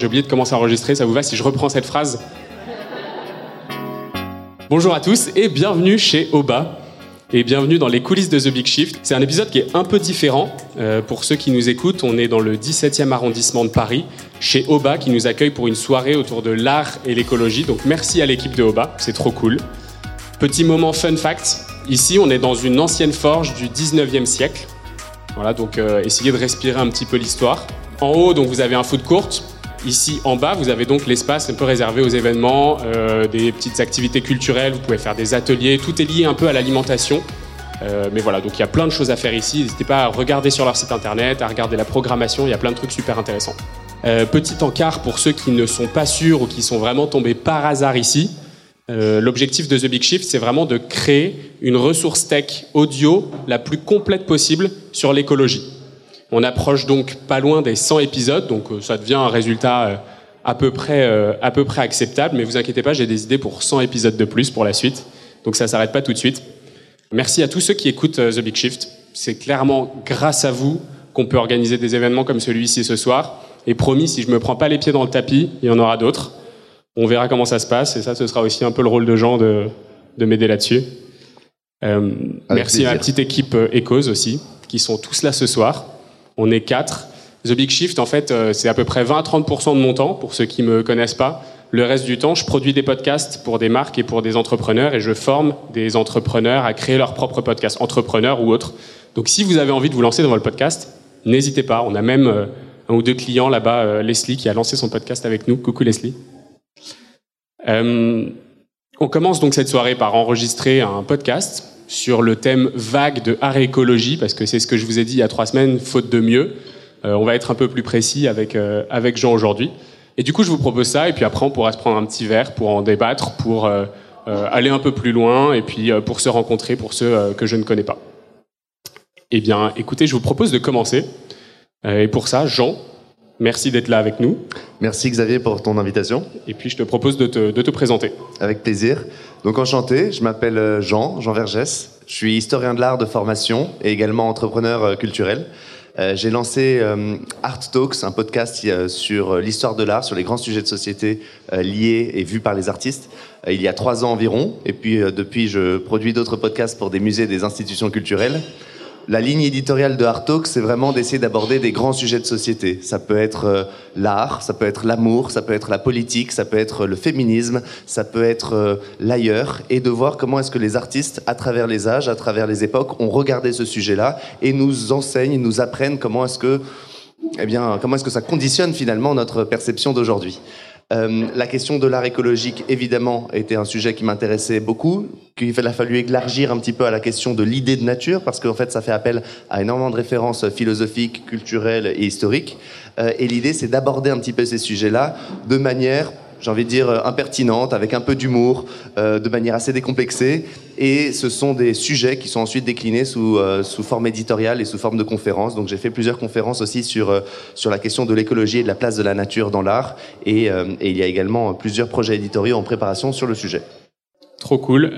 J'ai oublié de commencer à enregistrer, ça vous va si je reprends cette phrase Bonjour à tous et bienvenue chez Oba. Et bienvenue dans les coulisses de The Big Shift. C'est un épisode qui est un peu différent. Euh, pour ceux qui nous écoutent, on est dans le 17e arrondissement de Paris, chez Oba, qui nous accueille pour une soirée autour de l'art et l'écologie. Donc merci à l'équipe de Oba, c'est trop cool. Petit moment fun fact, ici on est dans une ancienne forge du 19e siècle. Voilà, donc euh, essayez de respirer un petit peu l'histoire. En haut, donc vous avez un foot court. Ici en bas, vous avez donc l'espace un peu réservé aux événements, euh, des petites activités culturelles, vous pouvez faire des ateliers, tout est lié un peu à l'alimentation. Euh, mais voilà, donc il y a plein de choses à faire ici. N'hésitez pas à regarder sur leur site internet, à regarder la programmation, il y a plein de trucs super intéressants. Euh, petit encart pour ceux qui ne sont pas sûrs ou qui sont vraiment tombés par hasard ici. L'objectif de The Big Shift, c'est vraiment de créer une ressource tech audio la plus complète possible sur l'écologie. On approche donc pas loin des 100 épisodes, donc euh, ça devient un résultat euh, à peu près, euh, à peu près acceptable. Mais vous inquiétez pas, j'ai des idées pour 100 épisodes de plus pour la suite. Donc ça s'arrête pas tout de suite. Merci à tous ceux qui écoutent The Big Shift. C'est clairement grâce à vous qu'on peut organiser des événements comme celui-ci ce soir. Et promis, si je me prends pas les pieds dans le tapis, il y en aura d'autres. On verra comment ça se passe. Et ça, ce sera aussi un peu le rôle de Jean de, de m'aider là-dessus. merci à la petite équipe Ecos aussi, qui sont tous là ce soir. On est quatre. The Big Shift, en fait, euh, c'est à peu près 20 à 30% de mon temps, pour ceux qui me connaissent pas. Le reste du temps, je produis des podcasts pour des marques et pour des entrepreneurs et je forme des entrepreneurs à créer leur propre podcast, entrepreneurs ou autres. Donc si vous avez envie de vous lancer dans le podcast, n'hésitez pas. On a même euh, un ou deux clients là-bas, euh, Leslie qui a lancé son podcast avec nous. Coucou Leslie. On commence donc cette soirée par enregistrer un podcast sur le thème vague de art écologie, parce que c'est ce que je vous ai dit il y a trois semaines, faute de mieux. Euh, on va être un peu plus précis avec, euh, avec Jean aujourd'hui. Et du coup, je vous propose ça, et puis après, on pourra se prendre un petit verre pour en débattre, pour euh, aller un peu plus loin, et puis pour se rencontrer pour ceux que je ne connais pas. Eh bien, écoutez, je vous propose de commencer. et pour ça, Jean, Merci d'être là avec nous. Merci Xavier pour ton invitation. Et puis je te propose de te, de te présenter. Avec plaisir. Donc enchanté, je m'appelle euh, Jean, Jean Vergès. Je suis historien de l'art de formation et également entrepreneur euh, culturel. Euh, j'ai lancé Art Talks, un podcast sur l'histoire de l'art, sur les grands sujets de société liés et vus par les artistes, il y a trois ans environ. Et puis depuis, je produis d'autres podcasts pour des musées et des institutions culturelles la ligne éditoriale de Art Talk, c'est vraiment d'essayer d'aborder des grands sujets de société. Ça peut être euh, l'art, ça peut être l'amour, ça peut être la politique, ça peut être le féminisme, ça peut être euh, l'ailleurs, et de voir comment est-ce que les artistes, à travers les âges, à travers les époques, ont regardé ce sujet-là et nous enseignent, nous apprennent comment est-ce que, eh bien, comment est-ce que ça conditionne finalement notre perception d'aujourd'hui. Euh, la question de l'art écologique, évidemment, était un sujet qui m'intéressait beaucoup, qu'il a fallu élargir un petit peu à la question de l'idée de nature, parce qu'en fait, ça fait appel à énormément de références philosophiques, culturelles et historiques. Euh, et l'idée, c'est d'aborder un petit peu ces sujets-là de manière j'ai envie de dire, euh, impertinente, avec un peu d'humour, euh, de manière assez décomplexée. Et ce sont des sujets qui sont ensuite déclinés sous, euh, sous forme éditoriale et sous forme de conférences. Donc j'ai fait plusieurs conférences aussi sur, sur la question de l'écologie et de la place de la nature dans l'art. Et, et, il y a également plusieurs projets éditoriaux en préparation sur le sujet. Trop cool.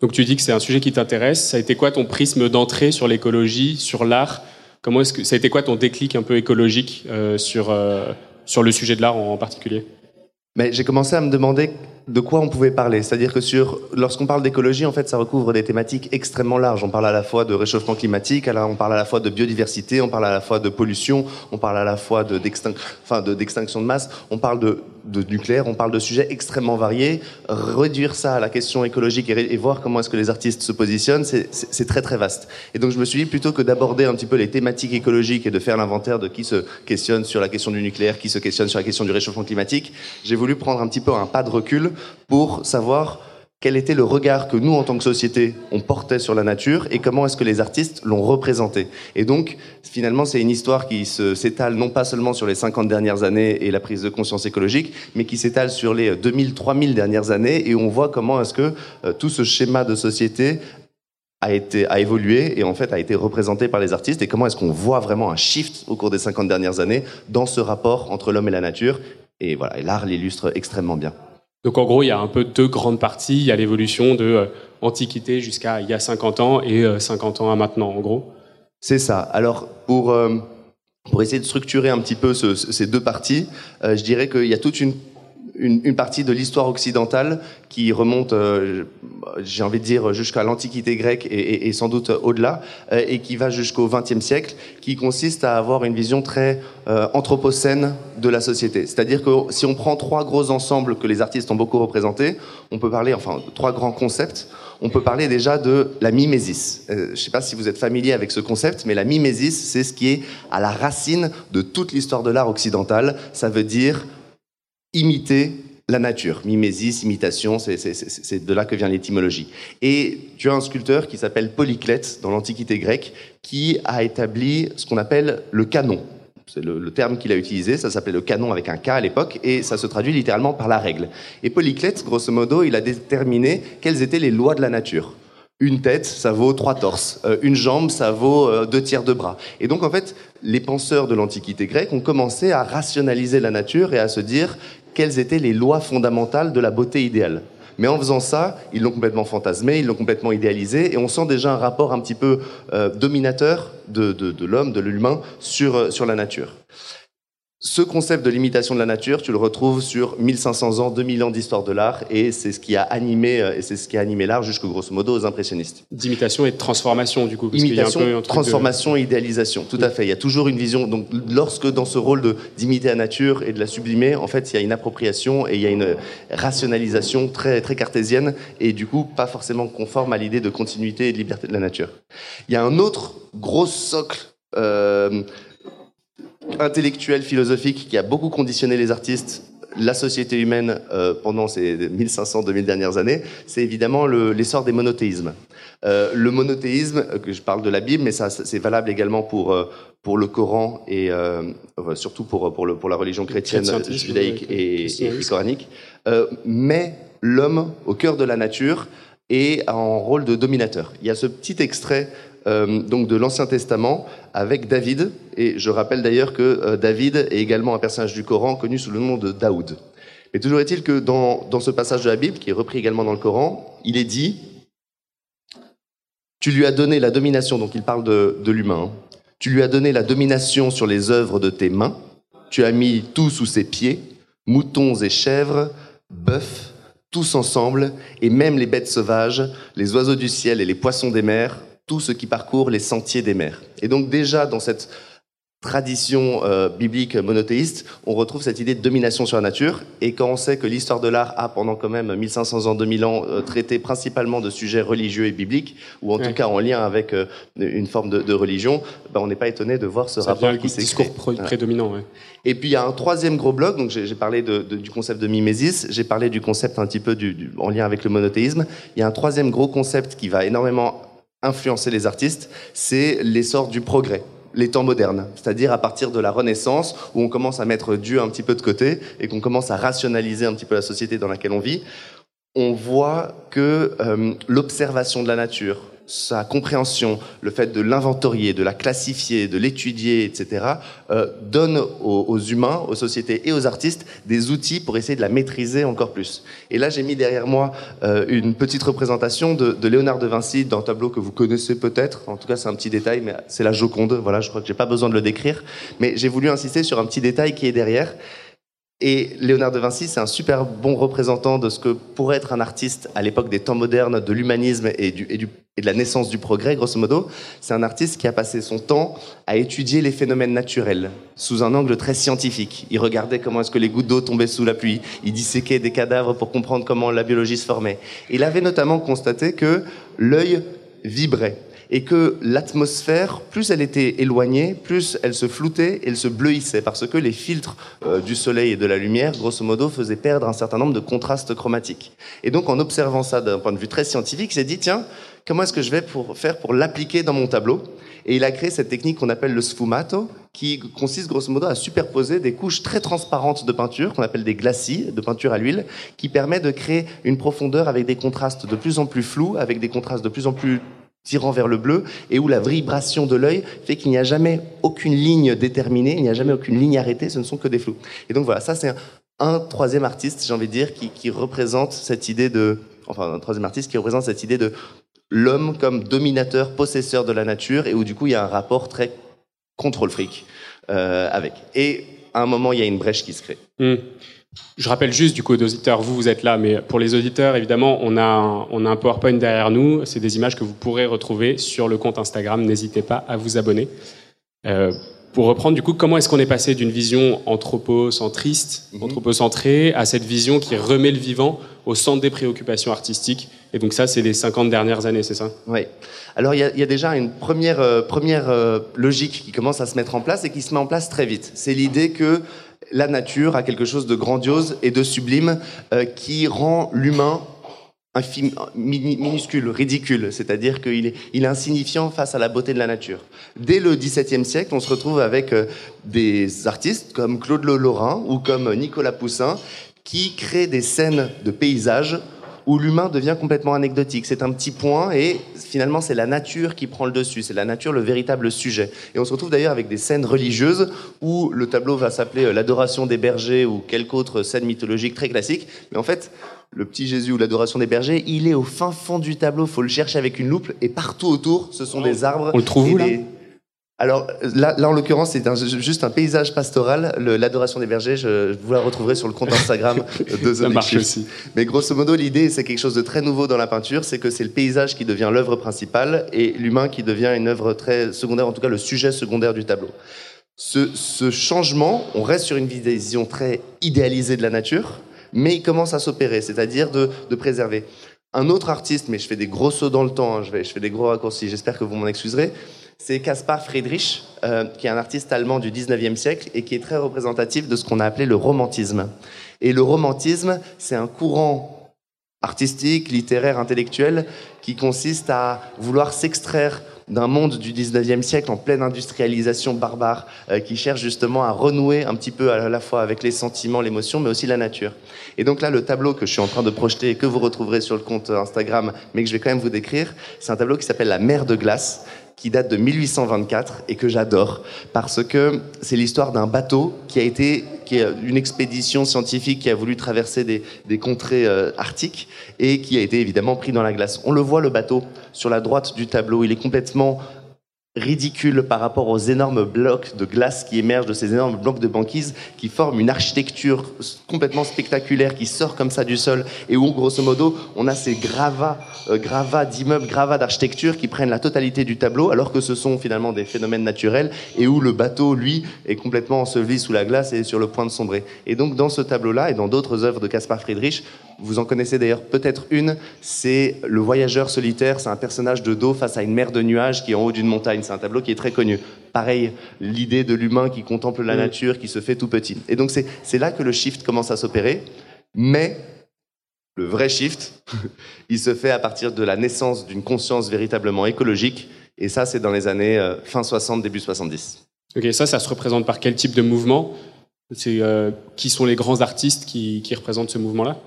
donc tu dis que c'est un sujet qui t'intéresse. Ça a été quoi ton prisme d'entrée sur l'écologie, sur l'art? Comment est-ce que ça a été quoi ton déclic un peu écologique sur, sur le sujet de l'art en particulier? Mais j'ai commencé à me demander de quoi on pouvait parler. C'est-à-dire que sur, lorsqu'on parle d'écologie, en fait, ça recouvre des thématiques extrêmement larges. On parle à la fois de réchauffement climatique, on parle à la fois de biodiversité, on parle à la fois de pollution, on parle à la fois de, enfin, de, d'extinction de masse, on parle de, de, nucléaire, on parle de sujets extrêmement variés. Réduire ça à la question écologique et, voir comment est-ce que les artistes se positionnent, c'est, très très vaste. Et donc je me suis dit, plutôt que d'aborder un petit peu les thématiques écologiques et de faire l'inventaire de qui se questionne sur la question du nucléaire, qui se questionne sur la question du réchauffement climatique, j'ai voulu prendre un petit peu un pas de recul pour savoir quel était le regard que nous, en tant que société, on portait sur la nature et comment est-ce que les artistes l'ont représenté. Et donc, finalement, c'est une histoire qui s'étale non pas seulement sur les 50 dernières années et la prise de conscience écologique, mais qui s'étale sur les 2000, 3000 dernières années et on voit comment est-ce que euh, tout ce schéma de société a, été, a évolué et en fait a été représenté par les artistes et comment est-ce qu'on voit vraiment un shift au cours des 50 dernières années dans ce rapport entre l'homme et la nature. Et voilà, l'art l'illustre extrêmement bien. Donc en gros, il y a un peu deux grandes parties. Il y a l'évolution de euh, Antiquité jusqu'à il y a 50 ans et 50 euh, ans à maintenant, en gros. C'est ça. Alors pour, euh, Pour essayer de structurer un petit peu ces deux parties, je dirais qu'il y a toute une une, partie de l'histoire occidentale qui remonte, euh, j'ai envie de dire, jusqu'à l'Antiquité grecque et, sans doute au-delà, euh, et qui va jusqu'au XXe siècle, qui consiste à avoir une vision très euh, anthropocène de la société. C'est-à-dire que si on prend trois gros ensembles que les artistes ont beaucoup représentés, on peut parler, enfin, trois grands concepts. On peut parler déjà de la mimésis. je ne sais pas si vous êtes familier avec ce concept, mais la mimésis, c'est ce qui est à la racine de toute l'histoire de l'art occidental. Ça veut dire imiter la nature. Mimésis, imitation, c'est de là que vient l'étymologie. Et tu as un sculpteur qui s'appelle Polyclète dans l'Antiquité grecque qui a établi ce qu'on appelle le canon. C'est le, terme qu'il a utilisé, ça s'appelait le canon avec un K à l'époque, et ça se traduit littéralement par la règle. Et Polyclète, grosso modo, il a déterminé quelles étaient les lois de la nature une tête, ça vaut trois torses. Euh, une jambe, ça vaut euh, deux tiers de bras. Et donc, en fait, les penseurs de l'Antiquité grecque ont commencé à rationaliser la nature et à se dire quelles étaient les lois fondamentales de la beauté idéale. Mais en faisant ça, ils l'ont complètement fantasmé, ils l'ont complètement idéalisé, et on sent déjà un rapport un petit peu euh, dominateur de, l'homme, de l'humain, sur, sur la nature. Ce concept de l'imitation de la nature, tu le retrouves sur 1500 ans, 2000 ans d'histoire de l'art, et c'est ce qui a animé, euh, et c'est ce qui a animé l'art jusqu'au grosso modo aux impressionnistes. D'imitation et de transformation, du coup. Parce Imitation, y a un peu transformation et idéalisation, tout à fait. Il y a toujours une vision. Donc, lorsque dans ce rôle d'imiter la nature et de la sublimer, en fait, il y a une appropriation et il y a une rationalisation très, très cartésienne, et du coup, pas forcément conforme à l'idée de continuité et de liberté de la nature. Il y a un autre gros socle. Euh, intellectuel, philosophique qui a beaucoup conditionné les artistes, la société humaine euh, pendant ces 1500-2000 dernières années, c'est évidemment l'essor des monothéismes. Euh, le monothéisme, euh, que je parle de la Bible, mais ça c'est valable également pour pour le Coran et surtout pour pour, le, pour la religion chrétienne, judaïque et, et, coranique, met l'homme au cœur de la nature et en rôle de dominateur. Il y a ce petit extrait donc de l'Ancien Testament avec David. Et je rappelle d'ailleurs que euh, David est également un personnage du Coran connu sous le nom de Daoud. Mais toujours est-il que dans, ce passage de la Bible, qui est repris également dans le Coran, il est dit Tu lui as donné la domination, donc il parle de, de l'humain, hein. tu lui as donné la domination sur les œuvres de tes mains, tu as mis tout sous ses pieds, moutons et chèvres, bœufs, tous ensemble, et même les bêtes sauvages, les oiseaux du ciel et les poissons des mers, tout ce qui parcourt les sentiers des mers. Et donc déjà dans cette tradition euh, biblique monothéiste, on retrouve cette idée de domination sur la nature. Et quand on sait que l'histoire de l'art a pendant quand même 1500 ans, 2000 ans euh, traité principalement de sujets religieux et bibliques, ou en tout cas en lien avec euh, une forme de, religion, ben, on n'est pas étonné de voir ce rapport qui s'est discours prédominant. Et puis il y a un troisième gros bloc. Donc j'ai parlé de, du concept de mimésis, j'ai parlé du concept un petit peu du, en lien avec le monothéisme. Il y a un troisième gros concept qui va énormément influencer les artistes, c'est l'essor du progrès les temps modernes, c'est-à-dire à partir de la Renaissance, où on commence à mettre Dieu un petit peu de côté et qu'on commence à rationaliser un petit peu la société dans laquelle on vit, on voit que euh, l'observation de la nature, sa compréhension, le fait de l'inventorier, de la classifier, de l'étudier, etc., euh, donne aux, humains, aux sociétés et aux artistes des outils pour essayer de la maîtriser encore plus. Et là, j'ai mis derrière moi euh, une petite représentation de, Léonard de Vinci dans un tableau que vous connaissez peut-être. En tout cas, c'est un petit détail, mais c'est la Joconde. Voilà, je crois que j'ai pas besoin de le décrire. Mais j'ai voulu insister sur un petit détail qui est derrière. Et Léonard de Vinci, c'est un super bon représentant de ce que pourrait être un artiste à l'époque des temps modernes, de l'humanisme et, du, et, de la naissance du progrès, grosso modo. C'est un artiste qui a passé son temps à étudier les phénomènes naturels sous un angle très scientifique. Il regardait comment est-ce que les gouttes d'eau tombaient sous la pluie. Il disséquait des cadavres pour comprendre comment la biologie se formait. Il avait notamment constaté que l'œil vibrait et que l'atmosphère, plus elle était éloignée, plus elle se floutait, elle se bleuissait, parce que les filtres euh, du soleil et de la lumière, grosso modo, faisaient perdre un certain nombre de contrastes chromatiques. Et donc, en observant ça d'un point de vue très scientifique, il s'est dit, tiens, comment est-ce que je vais pour faire pour l'appliquer dans mon tableau? Et il a créé cette technique qu'on appelle le sfumato, qui consiste grosso modo à superposer des couches très transparentes de peinture, qu'on appelle des glacis, de peinture à l'huile, qui permet de créer une profondeur avec des contrastes de plus en plus flous, avec des contrastes de plus en plus tirant vers le bleu et où la vibration de l'œil fait qu'il n'y a jamais aucune ligne déterminée, il n'y a jamais aucune ligne arrêtée, ce ne sont que des flous. Et donc voilà, ça c'est un, troisième artiste, j'ai envie de dire, qui, représente cette idée de, enfin un troisième artiste qui représente cette idée de l'homme comme dominateur, possesseur de la nature et où du coup il y a un rapport très contrôle fric euh, avec. Et à un moment, il y a une brèche qui se crée. Hmm. Je rappelle juste du coup aux auditeurs, vous, vous êtes là, mais pour les auditeurs, évidemment, on a un, on a un PowerPoint derrière nous. C'est des images que vous pourrez retrouver sur le compte Instagram. N'hésitez pas à vous abonner. Euh, pour reprendre, du coup, comment est-ce qu'on est passé d'une vision anthropocentriste, Mhm. anthropocentrée, à cette vision qui remet le vivant au centre des préoccupations artistiques? Et donc ça, c'est les 50 dernières années, c'est ça? Oui. Alors il y, a- il y a déjà une première, euh, première euh, logique qui commence à se mettre en place et qui se met en place très vite. C'est l'idée que la nature a quelque chose de grandiose et de sublime euh, qui rend l'humain infime- minuscule, ridicule, c'est-à-dire qu'il est, insignifiant face à la beauté de la nature. Dès le XVIIe siècle, on se retrouve avec euh, des artistes comme Claude Lorrain ou comme Nicolas Poussin qui créent des scènes de paysages où l'humain devient complètement anecdotique. C'est un petit point et finalement c'est la nature qui prend le dessus, c'est la nature le véritable sujet. Et on se retrouve d'ailleurs avec des scènes religieuses où le tableau va s'appeler euh, l'adoration des bergers ou quelque autre scène mythologique très classique. Mais en fait, le petit Jésus ou l'adoration des bergers, il est au fin fond du tableau, faut le chercher avec une loupe et partout autour, ce sont des arbres. On le trouve et où, là? des- alors là, là, en l'occurrence, c'est juste un paysage pastoral, l'adoration des bergers. Je, vous la retrouverez sur le compte Instagram de Big marche aussi. Mais grosso modo, l'idée, c'est quelque chose de très nouveau dans la peinture, c'est que c'est le paysage qui devient l'œuvre principale et l'humain qui devient une œuvre très secondaire, en tout cas le sujet secondaire du tableau. Ce, ce changement, on reste sur une vision très idéalisée de la nature, mais il commence à s'opérer, c'est-à-dire de, de préserver. Un autre artiste, mais je fais des gros sauts dans le temps, hein, je, vais, je fais des gros raccourcis, j'espère que vous m'en excuserez, c'est Caspar Friedrich, euh, qui est un artiste allemand du 19e siècle et qui est très représentatif de ce qu'on a appelé le romantisme. Et le romantisme, c'est un courant artistique, littéraire, intellectuel, qui consiste à vouloir s'extraire d'un monde du 19e siècle en pleine industrialisation barbare, euh, qui cherche justement à renouer un petit peu à la fois avec les sentiments, l'émotion, mais aussi la nature. Et donc là, le tableau que je suis en train de projeter et que vous retrouverez sur le compte Instagram, mais que je vais quand même vous décrire, c'est un tableau qui s'appelle La mer de glace, qui date de 1824 et que j'adore parce que c'est l'histoire d'un bateau qui a été une expédition scientifique qui a voulu traverser des, des contrées euh, arctiques et qui a été évidemment pris dans la glace. On le voit le bateau sur la droite du tableau, il est complètement ridicule par rapport aux énormes blocs de glace qui émergent de ces énormes blocs de banquise qui forment une architecture complètement spectaculaire qui sort comme ça du sol et où grosso modo on a ces gravats, euh, gravats d'immeubles, gravats d'architecture qui prennent la totalité du tableau alors que ce sont finalement des phénomènes naturels et où le bateau lui est complètement enseveli sous la glace et sur le point de sombrer. Et donc dans ce tableau-là et dans d'autres œuvres de Caspar Friedrich, vous en connaissez d'ailleurs peut-être une, c'est Le Voyageur solitaire, c'est un personnage de dos face à une mer de nuages qui est en haut d'une montagne. C'est un tableau qui est très connu. Pareil, l'idée de l'humain qui contemple la Mm. nature, qui se fait tout petit. Et donc c'est là que le shift commence à s'opérer, mais le vrai shift, il se fait à partir de la naissance d'une conscience véritablement écologique, et ça c'est dans les années euh, fin 60, début 70. Ok, ça, ça se représente par quel type de mouvement? Euh, qui sont les grands artistes qui, qui représentent ce mouvement-là?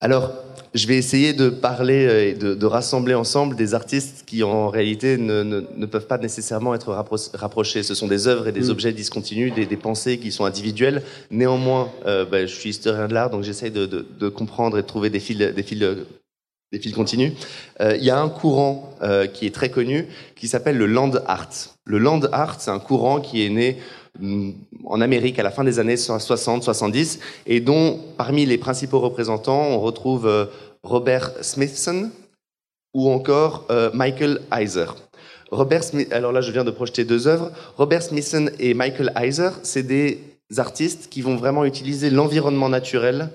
Alors, je vais essayer de parler euh, et de, de rassembler ensemble des artistes qui, en réalité, ne, ne- ne peuvent pas nécessairement être rappro- rapprochés. Ce sont des œuvres et des Mm. objets discontinus, des, des pensées qui sont individuelles. Néanmoins, euh, bah, je suis historien de l'art, donc j'essaye de, de- de comprendre et de trouver des fils, des fils, des fils continus. Euh, Il y a un courant euh, qui est très connu, qui s'appelle le land art. Le land art, c'est un courant qui est né en Amérique à la fin des années 60-70 et dont parmi les principaux représentants, on retrouve euh, Robert Smithson ou encore euh, Michael Heiser. Robert alors là je viens de projeter deux œuvres. Robert Smithson et Michael Heiser, c'est des artistes qui vont vraiment utiliser l'environnement naturel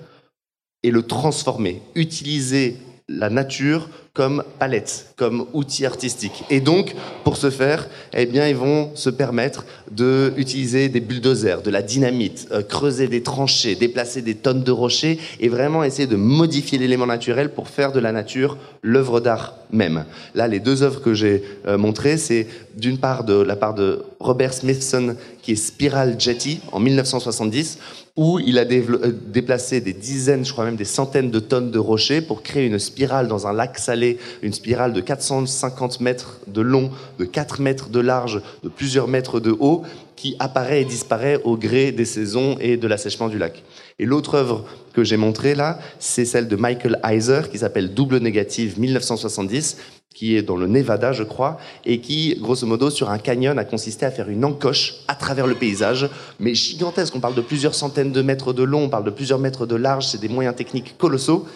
et le transformer, utiliser la nature comme palette, comme outil artistique. Et donc, pour ce faire, eh bien, ils vont se permettre de utiliser des bulldozers, de la dynamite, euh, creuser des tranchées, déplacer des tonnes de rochers et vraiment essayer de modifier l'élément naturel pour faire de la nature l'œuvre d'art même. Là, les deux œuvres que j'ai euh, montrées, c'est d'une part la part de Robert Smithson, qui est Spiral Jetty en 1970, où il a euh, déplacé des dizaines, je crois même des centaines de tonnes de rochers pour créer une spirale dans un lac salé une spirale de 450 mètres de long, de 4 mètres de large, de plusieurs mètres de haut, qui apparaît et disparaît au gré des saisons et de l'assèchement du lac. Et l'autre œuvre que j'ai montrée là, c'est celle de Michael Heiser, qui s'appelle Double Négative 1970, qui est dans le Nevada, je crois, et qui, grosso modo, sur un canyon, a consisté à faire une encoche à travers le paysage, mais gigantesque. On parle de plusieurs centaines de mètres de long, on parle de plusieurs mètres de large, c'est des moyens techniques colossaux.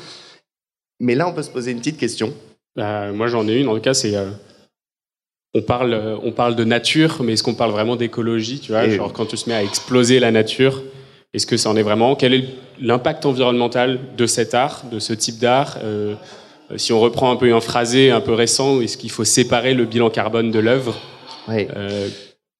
Mais là, on peut se poser une petite question. Bah, moi, j'en ai une. En tout cas, c'est euh, on parle, on parle de nature, mais est-ce qu'on parle vraiment d'écologie Tu vois, genre quand tu se mets à exploser la nature, est-ce que ça en est vraiment? Quel est l'impact environnemental de cet art, de ce type d'art euh, euh, si on reprend un peu un phrasé un peu récent, est-ce qu'il faut séparer le bilan carbone de l'œuvre? Euh,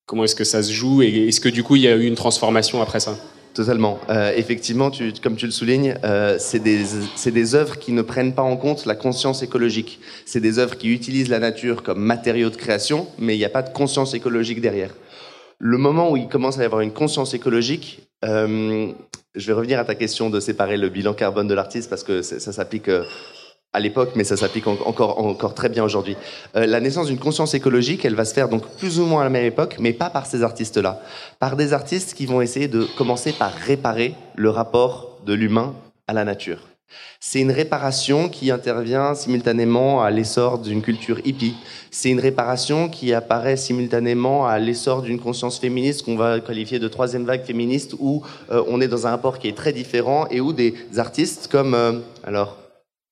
Comment est-ce que ça se joue et est-ce que du coup il y a eu une transformation après ça? Totalement. Euh, effectivement, tu, comme tu le soulignes, c'est des, des œuvres qui ne prennent pas en compte la conscience écologique. C'est des œuvres qui utilisent la nature comme matériau de création, mais il n'y a pas de conscience écologique derrière. Le moment où il commence à y avoir une conscience écologique, je vais revenir à ta question de séparer le bilan carbone de l'artiste parce que ça s'applique à l'époque, mais ça s'applique encore, très bien aujourd'hui. Euh, la naissance d'une conscience écologique, elle va se faire donc plus ou moins à la même époque, mais pas par ces artistes-là. Par des artistes qui vont essayer de commencer par réparer le rapport de l'humain à la nature. C'est une réparation qui intervient simultanément à l'essor d'une culture hippie. C'est une réparation qui apparaît simultanément à l'essor d'une conscience féministe qu'on va qualifier de troisième vague féministe, où euh, on est dans un rapport qui est très différent et où des artistes comme, euh, alors,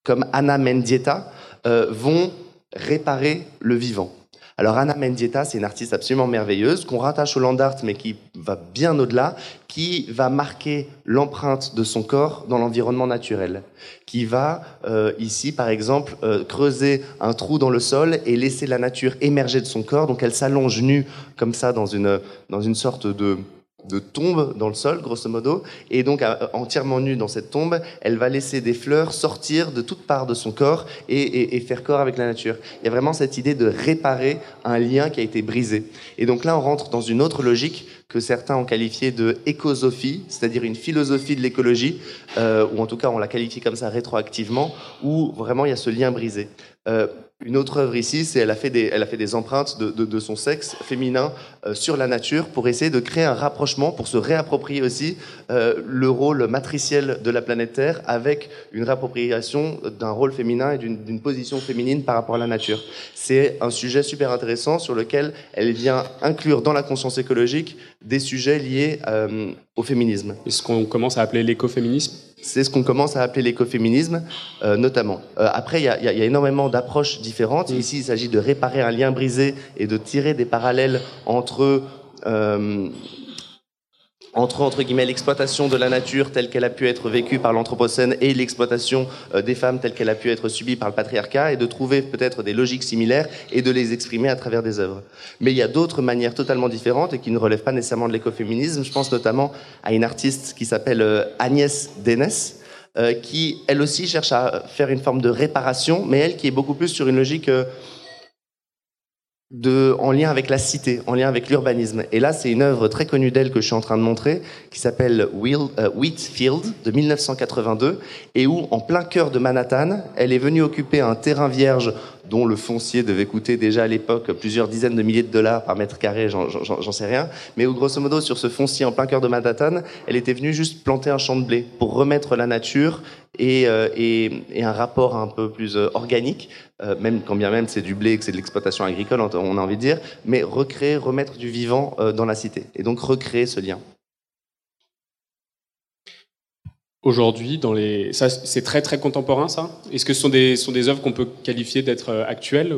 comme Anna Mendieta, euh, vont réparer le vivant. Alors Anna Mendieta, c'est une artiste absolument merveilleuse qu'on rattache au land art, mais qui va bien au-delà, qui va marquer l'empreinte de son corps dans l'environnement naturel, qui va euh, ici, par exemple, euh, creuser un trou dans le sol et laisser la nature émerger de son corps. Donc elle s'allonge nue comme ça dans une dans une sorte de de tombe dans le sol, grosso modo, et donc entièrement nue dans cette tombe, elle va laisser des fleurs sortir de toutes parts de son corps et, faire corps avec la nature. Il y a vraiment cette idée de réparer un lien qui a été brisé. Et donc là, on rentre dans une autre logique que certains ont qualifiée de écosophie, c'est-à-dire une philosophie de l'écologie, euh, ou en tout cas on la qualifie comme ça rétroactivement, où vraiment il y a ce lien brisé. Euh, une autre œuvre ici, c'est elle a fait des, empreintes de, son sexe féminin euh, sur la nature pour essayer de créer un rapprochement, pour se réapproprier aussi euh, le rôle matriciel de la planète Terre avec une réappropriation d'un rôle féminin et d'une position féminine par rapport à la nature. C'est un sujet super intéressant sur lequel elle vient inclure dans la conscience écologique des sujets liés euh, au féminisme. est ce qu'on commence à appeler l'écoféminisme? C'est ce qu'on commence à appeler l'écoféminisme, euh, notamment. Euh, après, il y, y, a énormément d'approches différentes. Ici, il s'agit de réparer un lien brisé et de tirer des parallèles entre euh, entre entre guillemets l'exploitation de la nature telle qu'elle a pu être vécue par l'anthropocène et l'exploitation euh, des femmes telle qu'elle a pu être subie par le patriarcat et de trouver peut-être des logiques similaires et de les exprimer à travers des œuvres. Mais il y a d'autres manières totalement différentes et qui ne relèvent pas nécessairement de l'écoféminisme. Je pense notamment à une artiste qui s'appelle euh, Agnès Dénès, euh, qui elle aussi cherche à faire une forme de réparation, mais elle qui est beaucoup plus sur une logique de, en lien avec la cité, en lien avec l'urbanisme. Et là, c'est une œuvre très connue d'elle que je suis en train de montrer, qui s'appelle euh, Wheatfield, de 1982, et où, en plein cœur de Manhattan, elle est venue occuper un terrain vierge dont le foncier devait coûter déjà à l'époque plusieurs dizaines de milliers de dollars par mètre carré, j'en sais rien, mais grosso modo, sur ce foncier en plein cœur de Manhattan, elle était venue juste planter un champ de blé pour remettre la nature et, euh, et, et, un rapport un peu plus euh, organique, euh, même quand bien même c'est du blé, que c'est de l'exploitation agricole, on a envie de dire, mais recréer, remettre du vivant dans la cité, et donc recréer ce lien. Aujourd'hui, dans les, ça c'est très très contemporain, ça? Est-ce que ce sont des sont des œuvres qu'on peut qualifier d'être actuelles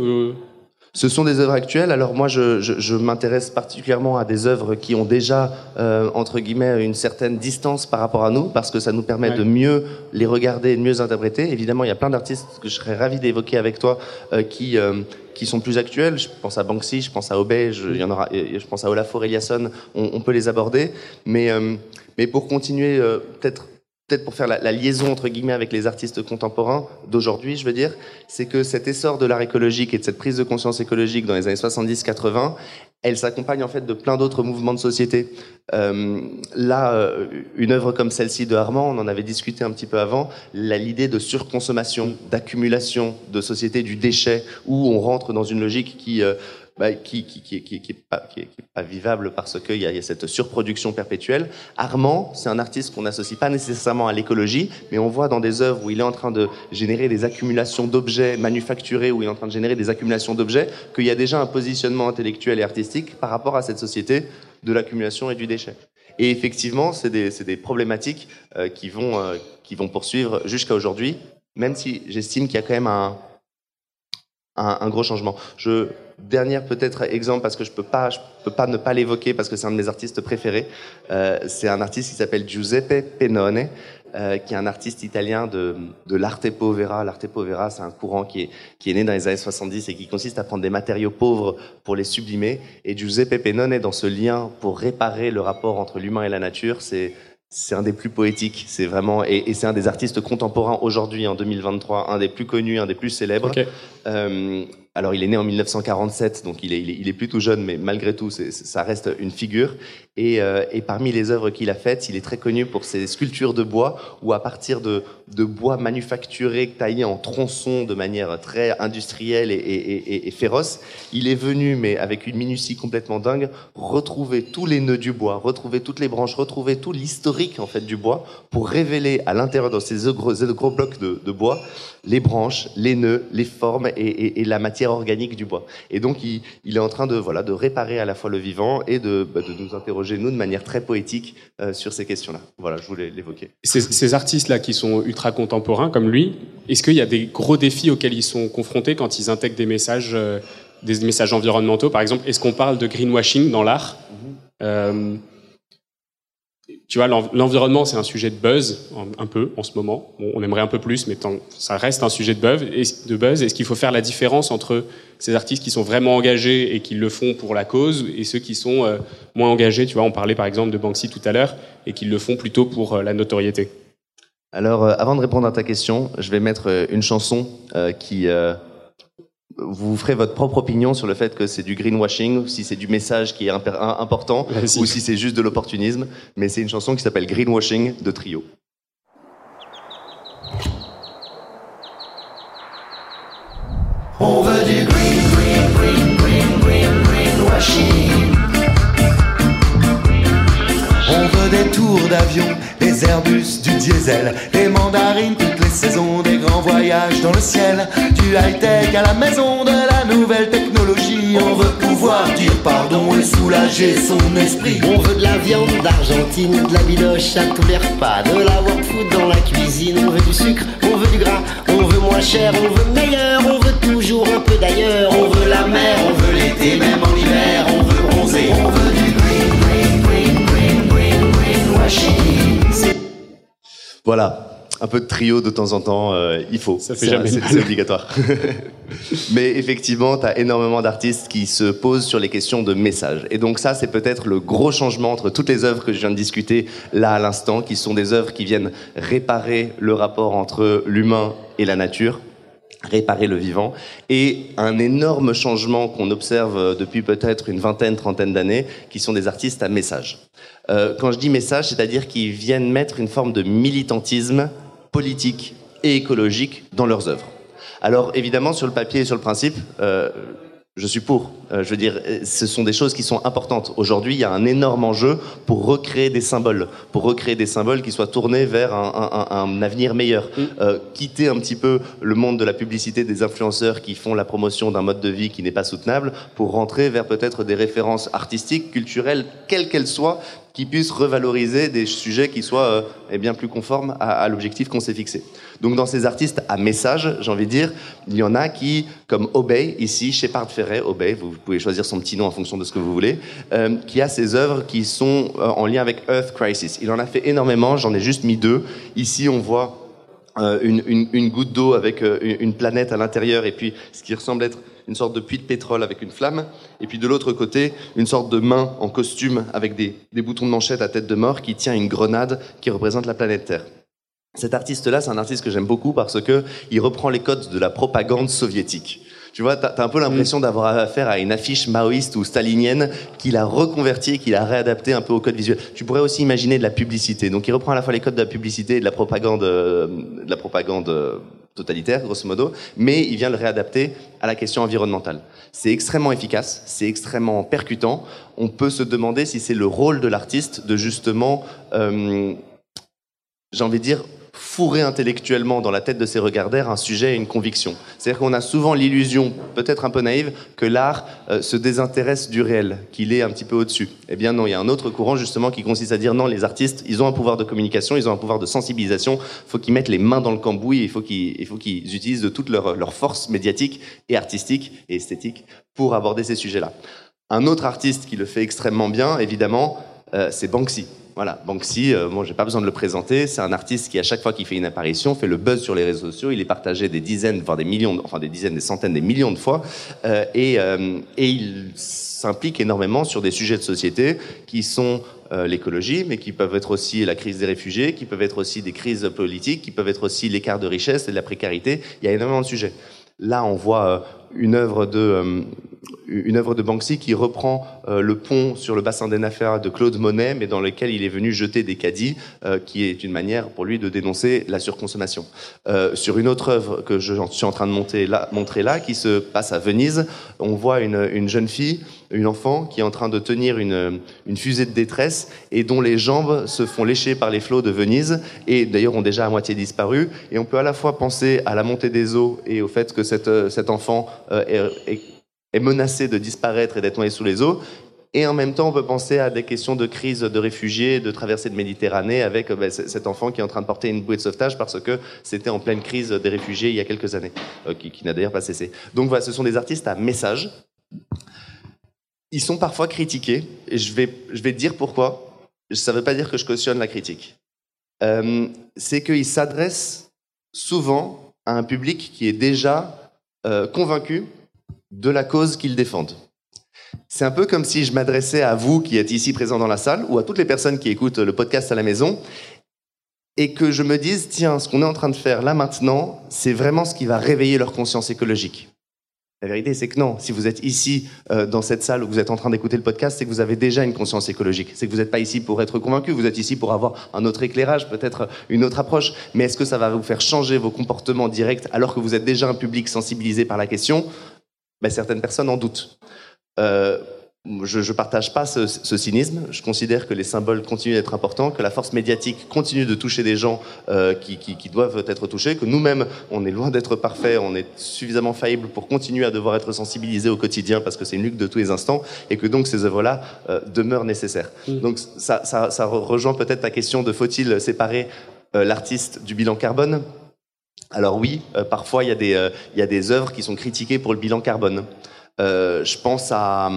ce sont des œuvres actuelles. Alors moi, je, je, je m'intéresse particulièrement à des œuvres qui ont déjà, euh, entre guillemets, une certaine distance par rapport à nous, parce que ça nous permet de mieux les regarder et de mieux interpréter. Évidemment, il y a plein d'artistes que je serais ravi d'évoquer avec toi euh, qui, euh, qui sont plus actuels. Je pense à Banksy, je pense à Obey, je, il y en aura, je pense à Olafur Eliasson. On, on peut les aborder. Mais, euh, mais pour continuer, euh, peut-être peut-être pour faire la, liaison entre guillemets avec les artistes contemporains d'aujourd'hui, je veux dire, c'est que cet essor de l'art écologique et de cette prise de conscience écologique dans les années 70-80, elle s'accompagne en fait de plein d'autres mouvements de société. Euh, là, euh, une œuvre comme celle-ci de Armand, on en avait discuté un petit peu avant, l'idée de surconsommation, d'accumulation de société du déchet, où on rentre dans une logique qui euh, bah, qui, qui, qui, qui, qui, est pas, qui, pas vivable parce qu'il y, y a cette surproduction perpétuelle. Armand, c'est un artiste qu'on n'associe pas nécessairement à l'écologie, mais on voit dans des œuvres où il est en train de générer des accumulations d'objets manufacturés, où il est en train de générer des accumulations d'objets, qu'il y a déjà un positionnement intellectuel et artistique par rapport à cette société de l'accumulation et du déchet. Et effectivement, c'est des, des, problématiques euh, qui, vont, euh, qui vont poursuivre jusqu'à aujourd'hui, même si j'estime qu'il y a quand même un, un, un, gros changement. Je, dernière peut-être exemple parce que je peux pas, je peux pas ne pas l'évoquer parce que c'est un de mes artistes préférés. Euh, c'est un artiste qui s'appelle Giuseppe Pennone, euh, qui est un artiste italien de, de l'arte povera. L'arte povera, c'est un courant qui est, qui est né dans les années 70 et qui consiste à prendre des matériaux pauvres pour les sublimer. Et Giuseppe Pennone, dans ce lien pour réparer le rapport entre l'humain et la nature, c'est c'est un des plus poétiques, c'est vraiment et, et c'est un des artistes contemporains aujourd'hui en 2023, un des plus connus, un des plus célèbres. Okay. Euh, alors, il est né en 1947, donc il est, il est, il est plus tout jeune, mais malgré tout, ça reste une figure. Et, euh, et parmi les œuvres qu'il a faites, il est très connu pour ses sculptures de bois, où à partir de, de bois manufacturé, taillé en tronçons de manière très industrielle et, et, et, féroce, il est venu, mais avec une minutie complètement dingue, retrouver tous les nœuds du bois, retrouver toutes les branches, retrouver tout l'historique en fait du bois, pour révéler à l'intérieur de ces gros, gros blocs de, de bois les branches, les nœuds, les formes et, la matière organique du bois. Et donc, il, il, est en train de, voilà, de réparer à la fois le vivant et de, bah, de nous interroger, nous, de manière très poétique euh, sur ces questions-là. Voilà, je voulais l'évoquer. Ces, ces artistes-là qui sont ultra contemporains, comme lui, est-ce qu'il y a des gros défis auxquels ils sont confrontés quand ils intègrent des messages, euh, des messages environnementaux Par exemple, est-ce qu'on parle de greenwashing dans l'art? Mm -hmm. euh, tu vois, l'environnement, c'est un sujet de buzz, un, peu, en ce moment. Bon, on aimerait un peu plus, mais ça reste un sujet de buzz. Est-ce qu'il faut faire la différence entre ces artistes qui sont vraiment engagés et qui le font pour la cause et ceux qui sont euh, moins engagés Tu vois, on parlait par exemple de Banksy tout à l'heure et qui le font plutôt pour euh, la notoriété. Alors, euh, avant de répondre à ta question, je vais mettre euh, une chanson qui vous ferez votre propre opinion sur le fait que c'est du greenwashing, si c'est du message qui est important, ou si c'est juste de l'opportunisme. Mais c'est une chanson qui s'appelle Greenwashing de Trio. On veut du green, green, green, green, green, greenwashing. On veut des tours d'avion, des Airbus, du diesel, des mandarines toutes les saisons, des grands voyages dans le ciel, du high-tech à la maison, de la nouvelle technologie. On veut pouvoir dire pardon et soulager son esprit. On veut de la viande d'Argentine, de la bidoche à tous les de la world food dans la cuisine. On veut du sucre, on veut du gras, on veut moins cher, on veut meilleur, on veut toujours un peu d'ailleurs. On veut la mer, on veut l'été, même en hiver, on veut bronzer. On veut du green, green, green, green, green, greenwashing. Voilà, un peu de trio de temps en temps, euh, il faut. Ça fait jamais C'est obligatoire. Mais effectivement, tu as énormément d'artistes qui se posent sur les questions de message. Et donc ça, c'est peut-être le gros changement entre toutes les œuvres que je viens de discuter là à l'instant, qui sont des œuvres qui viennent réparer le rapport entre l'humain et la nature réparer le vivant, et un énorme changement qu'on observe depuis peut-être une vingtaine, trentaine d'années, qui sont des artistes à message. Euh, quand je dis message, c'est-à-dire qu'ils viennent mettre une forme de militantisme politique et écologique dans leurs œuvres. Alors évidemment, sur le papier et sur le principe, euh, je suis pour. Euh, je veux dire, ce sont des choses qui sont importantes. Aujourd'hui, il y a un énorme enjeu pour recréer des symboles, pour recréer des symboles qui soient tournés vers un, un, un avenir meilleur. Mm. Euh, quitter un petit peu le monde de la publicité des influenceurs qui font la promotion d'un mode de vie qui n'est pas soutenable, pour rentrer vers peut-être des références artistiques, culturelles, quelles qu'elles soient, qui puissent revaloriser des sujets qui soient euh, eh bien plus conformes à, à l'objectif qu'on s'est fixé. Donc dans ces artistes à message, j'ai envie de dire, il y en a qui, comme Obey, ici, Shepard Ferret, Obey, vous, pouvez choisir son petit nom en fonction de ce que vous voulez, euh, qui a ses œuvres qui sont euh, en lien avec Earth Crisis. Il en a fait énormément, j'en ai juste mis deux. Ici, on voit une, goutte d'eau avec une planète à l'intérieur et puis ce qui ressemble être une sorte de puits de pétrole avec une flamme, et puis de l'autre côté, une sorte de main en costume avec des, des boutons de manchette à tête de mort qui tient une grenade qui représente la planète Terre. Cet artiste-là, c'est un artiste que j'aime beaucoup parce que il reprend les codes de la propagande soviétique. Tu vois, t'as as un peu l'impression d'avoir affaire à une affiche maoïste ou stalinienne qu'il a reconvertie, qu'il a réadapté un peu au code visuel. Tu pourrais aussi imaginer de la publicité. Donc il reprend à la fois les codes de la publicité et de la propagande, euh, de la propagande euh, totalitaire, grosso modo, mais il vient le réadapter à la question environnementale. C'est extrêmement efficace, c'est extrêmement percutant. On peut se demander si c'est le rôle de l'artiste de justement, euh, j'ai envie de dire, fourrer intellectuellement dans la tête de ses regardaires un sujet et une conviction. C'est-à-dire qu'on a souvent l'illusion, peut-être un peu naïve, que l'art euh, se désintéresse du réel, qu'il est un petit peu au-dessus. Eh bien non, il y a un autre courant justement qui consiste à dire non, les artistes, ils ont un pouvoir de communication, ils ont un pouvoir de sensibilisation, il faut qu'ils mettent les mains dans le cambouis, il faut qu'ils, utilisent de toute leur, leur force médiatique et artistique et esthétique pour aborder ces sujets-là. Un autre artiste qui le fait extrêmement bien, évidemment, euh, c'est Banksy. Voilà, Banksy, euh, bon, j'ai pas besoin de le présenter. C'est un artiste qui, à chaque fois qu'il fait une apparition, fait le buzz sur les réseaux sociaux. Il est partagé des dizaines, voire des millions, enfin des dizaines, des centaines, des millions de fois. Euh, et, euh, et il s'implique énormément sur des sujets de société qui sont euh, l'écologie, mais qui peuvent être aussi la crise des réfugiés, qui peuvent être aussi des crises politiques, qui peuvent être aussi l'écart de richesse et de la précarité. Il y a énormément de sujets. Là, on voit euh, une œuvre de euh, une œuvre de Banksy qui reprend euh, le pont sur le bassin des Nafers de Claude Monet, mais dans lequel il est venu jeter des caddies, euh, qui est une manière pour lui de dénoncer la surconsommation. Euh, sur une autre œuvre que je suis en train de montrer là, qui se passe à Venise, on voit une, une jeune fille, une enfant, qui est en train de tenir une, fusée de détresse et dont les jambes se font lécher par les flots de Venise et d'ailleurs ont déjà à moitié disparu. Et on peut à la fois penser à la montée des eaux et au fait que cet enfant est est menacé de disparaître et d'être noyé sous les eaux. Et en même temps, on peut penser à des questions de crise de réfugiés, de traversée de Méditerranée, avec euh, c- cet enfant qui est en train de porter une bouée de sauvetage parce que c'était en pleine crise des réfugiés il y a quelques années, euh, qui, n'a d'ailleurs pas cessé. Donc voilà, ce sont des artistes à message. Ils sont parfois critiqués, et je vais, je vais dire pourquoi. Ça ne veut pas dire que je cautionne la critique. Euh, C'est qu'ils s'adressent souvent à un public qui est déjà convaincu de la cause qu'ils défendent. C'est un peu comme si je m'adressais à vous qui êtes ici présents dans la salle ou à toutes les personnes qui écoutent le podcast à la maison et que je me dise, tiens, ce qu'on est en train de faire là maintenant, c'est vraiment ce qui va réveiller leur conscience écologique. La vérité, c'est que non. Si vous êtes ici, euh, dans cette salle où vous êtes en train d'écouter le podcast, c'est que vous avez déjà une conscience écologique. C'est que vous n'êtes pas ici pour être convaincu, vous êtes ici pour avoir un autre éclairage, peut-être une autre approche. Mais est-ce que ça va vous faire changer vos comportements directs alors que vous êtes déjà un public sensibilisé par la question? Ben, Certaines personnes en doutent. Euh, je ne partage pas ce, ce, cynisme. Je considère que les symboles continuent d'être importants, que la force médiatique continue de toucher des gens euh, qui, qui, qui, doivent être touchés, que nous-mêmes, on est loin d'être parfaits, on est suffisamment faillible pour continuer à devoir être sensibilisés au quotidien parce que c'est une lutte de tous les instants et que donc ces œuvres-là euh, demeurent nécessaires. Mmh. Donc ça, ça, ça rejoint peut-être ta question de faut-il séparer euh, l'artiste du bilan carbone? Alors oui, euh, parfois il y, a des, euh, il y a des œuvres qui sont critiquées pour le bilan carbone. Euh, je pense à...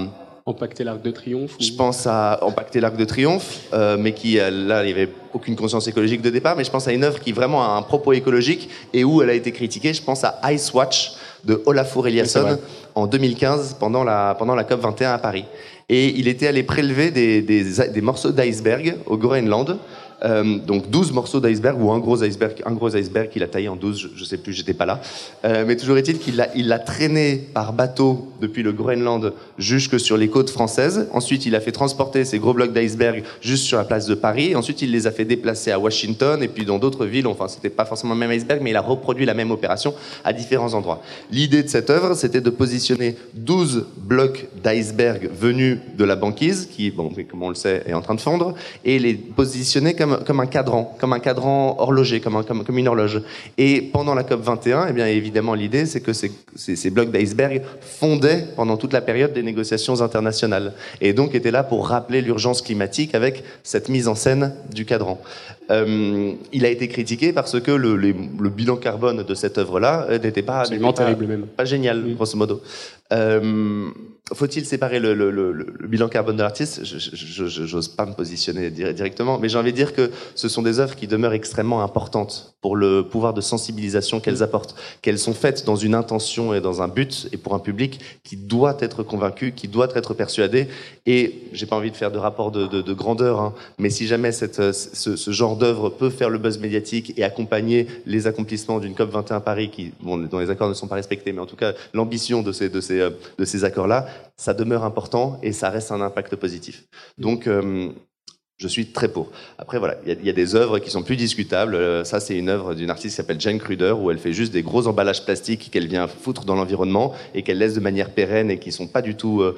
Empaqueter l'Arc de Triomphe ou... Je pense à Empaqueter l'Arc de Triomphe, mais qui, là, il n'y avait aucune conscience écologique de départ, mais je pense à une œuvre qui vraiment a un propos écologique et où elle a été critiquée. Je pense à Ice Watch de Olafur Eliasson en 2015 pendant la, pendant la COP 21 à Paris. Et il était allé prélever des, des, des morceaux d'iceberg au Groenland. Euh, donc 12 morceaux d'iceberg ou un gros iceberg, un gros iceberg qu'il a taillé en 12, je, je sais plus, j'étais pas là. Euh, mais toujours est-il qu'il l'a, il l'a traîné par bateau depuis le Groenland jusque sur les côtes françaises. Ensuite, il a fait transporter ces gros blocs d'iceberg juste sur la place de Paris. Ensuite, il les a fait déplacer à Washington et puis dans d'autres villes. Enfin, c'était pas forcément le même iceberg, mais il a reproduit la même opération à différents endroits. L'idée de cette œuvre, c'était de positionner 12 blocs d'iceberg venus de la banquise, qui, bon, comme on le sait, est en train de fondre, et les positionner comme comme, comme, un cadran, comme un cadran horloger, comme, un, comme, comme, une horloge. Et pendant la COP 21, eh bien évidemment l'idée c'est que ces, ces, ces blocs d'iceberg fondaient pendant toute la période des négociations internationales et donc étaient là pour rappeler l'urgence climatique avec cette mise en scène du cadran. Euh, il a été critiqué parce que le, bilan carbone de cette œuvre-là n'était pas, Absolument pas, terrible même. pas génial, oui. grosso modo. Euh, faut-il séparer le, le, le, le, bilan carbone de l'artiste? Je n'ose pas me positionner directement, mais j'ai envie de dire que ce sont des œuvres qui demeurent extrêmement importantes pour le pouvoir de sensibilisation qu'elles apportent, qu'elles sont faites dans une intention et dans un but et pour un public qui doit être convaincu, qui doit être persuadé. Et j'ai pas envie de faire de rapport de, de, de grandeur, hein, mais si jamais cette, ce, ce genre d'œuvre peut faire le buzz médiatique et accompagner les accomplissements d'une COP 21 Paris, qui, bon, dont les accords ne sont pas respectés, mais en tout cas l'ambition de ces, de ces, euh, de ces accords-là, ça demeure important et ça reste un impact positif. Donc, euh, je suis très pour. Après, voilà, il y, y, a des œuvres qui sont plus discutables. Euh, ça, c'est une œuvre d'une artiste qui s'appelle Jane Kruder, où elle fait juste des gros emballages plastiques qu'elle vient foutre dans l'environnement et qu'elle laisse de manière pérenne et qui sont pas du tout euh,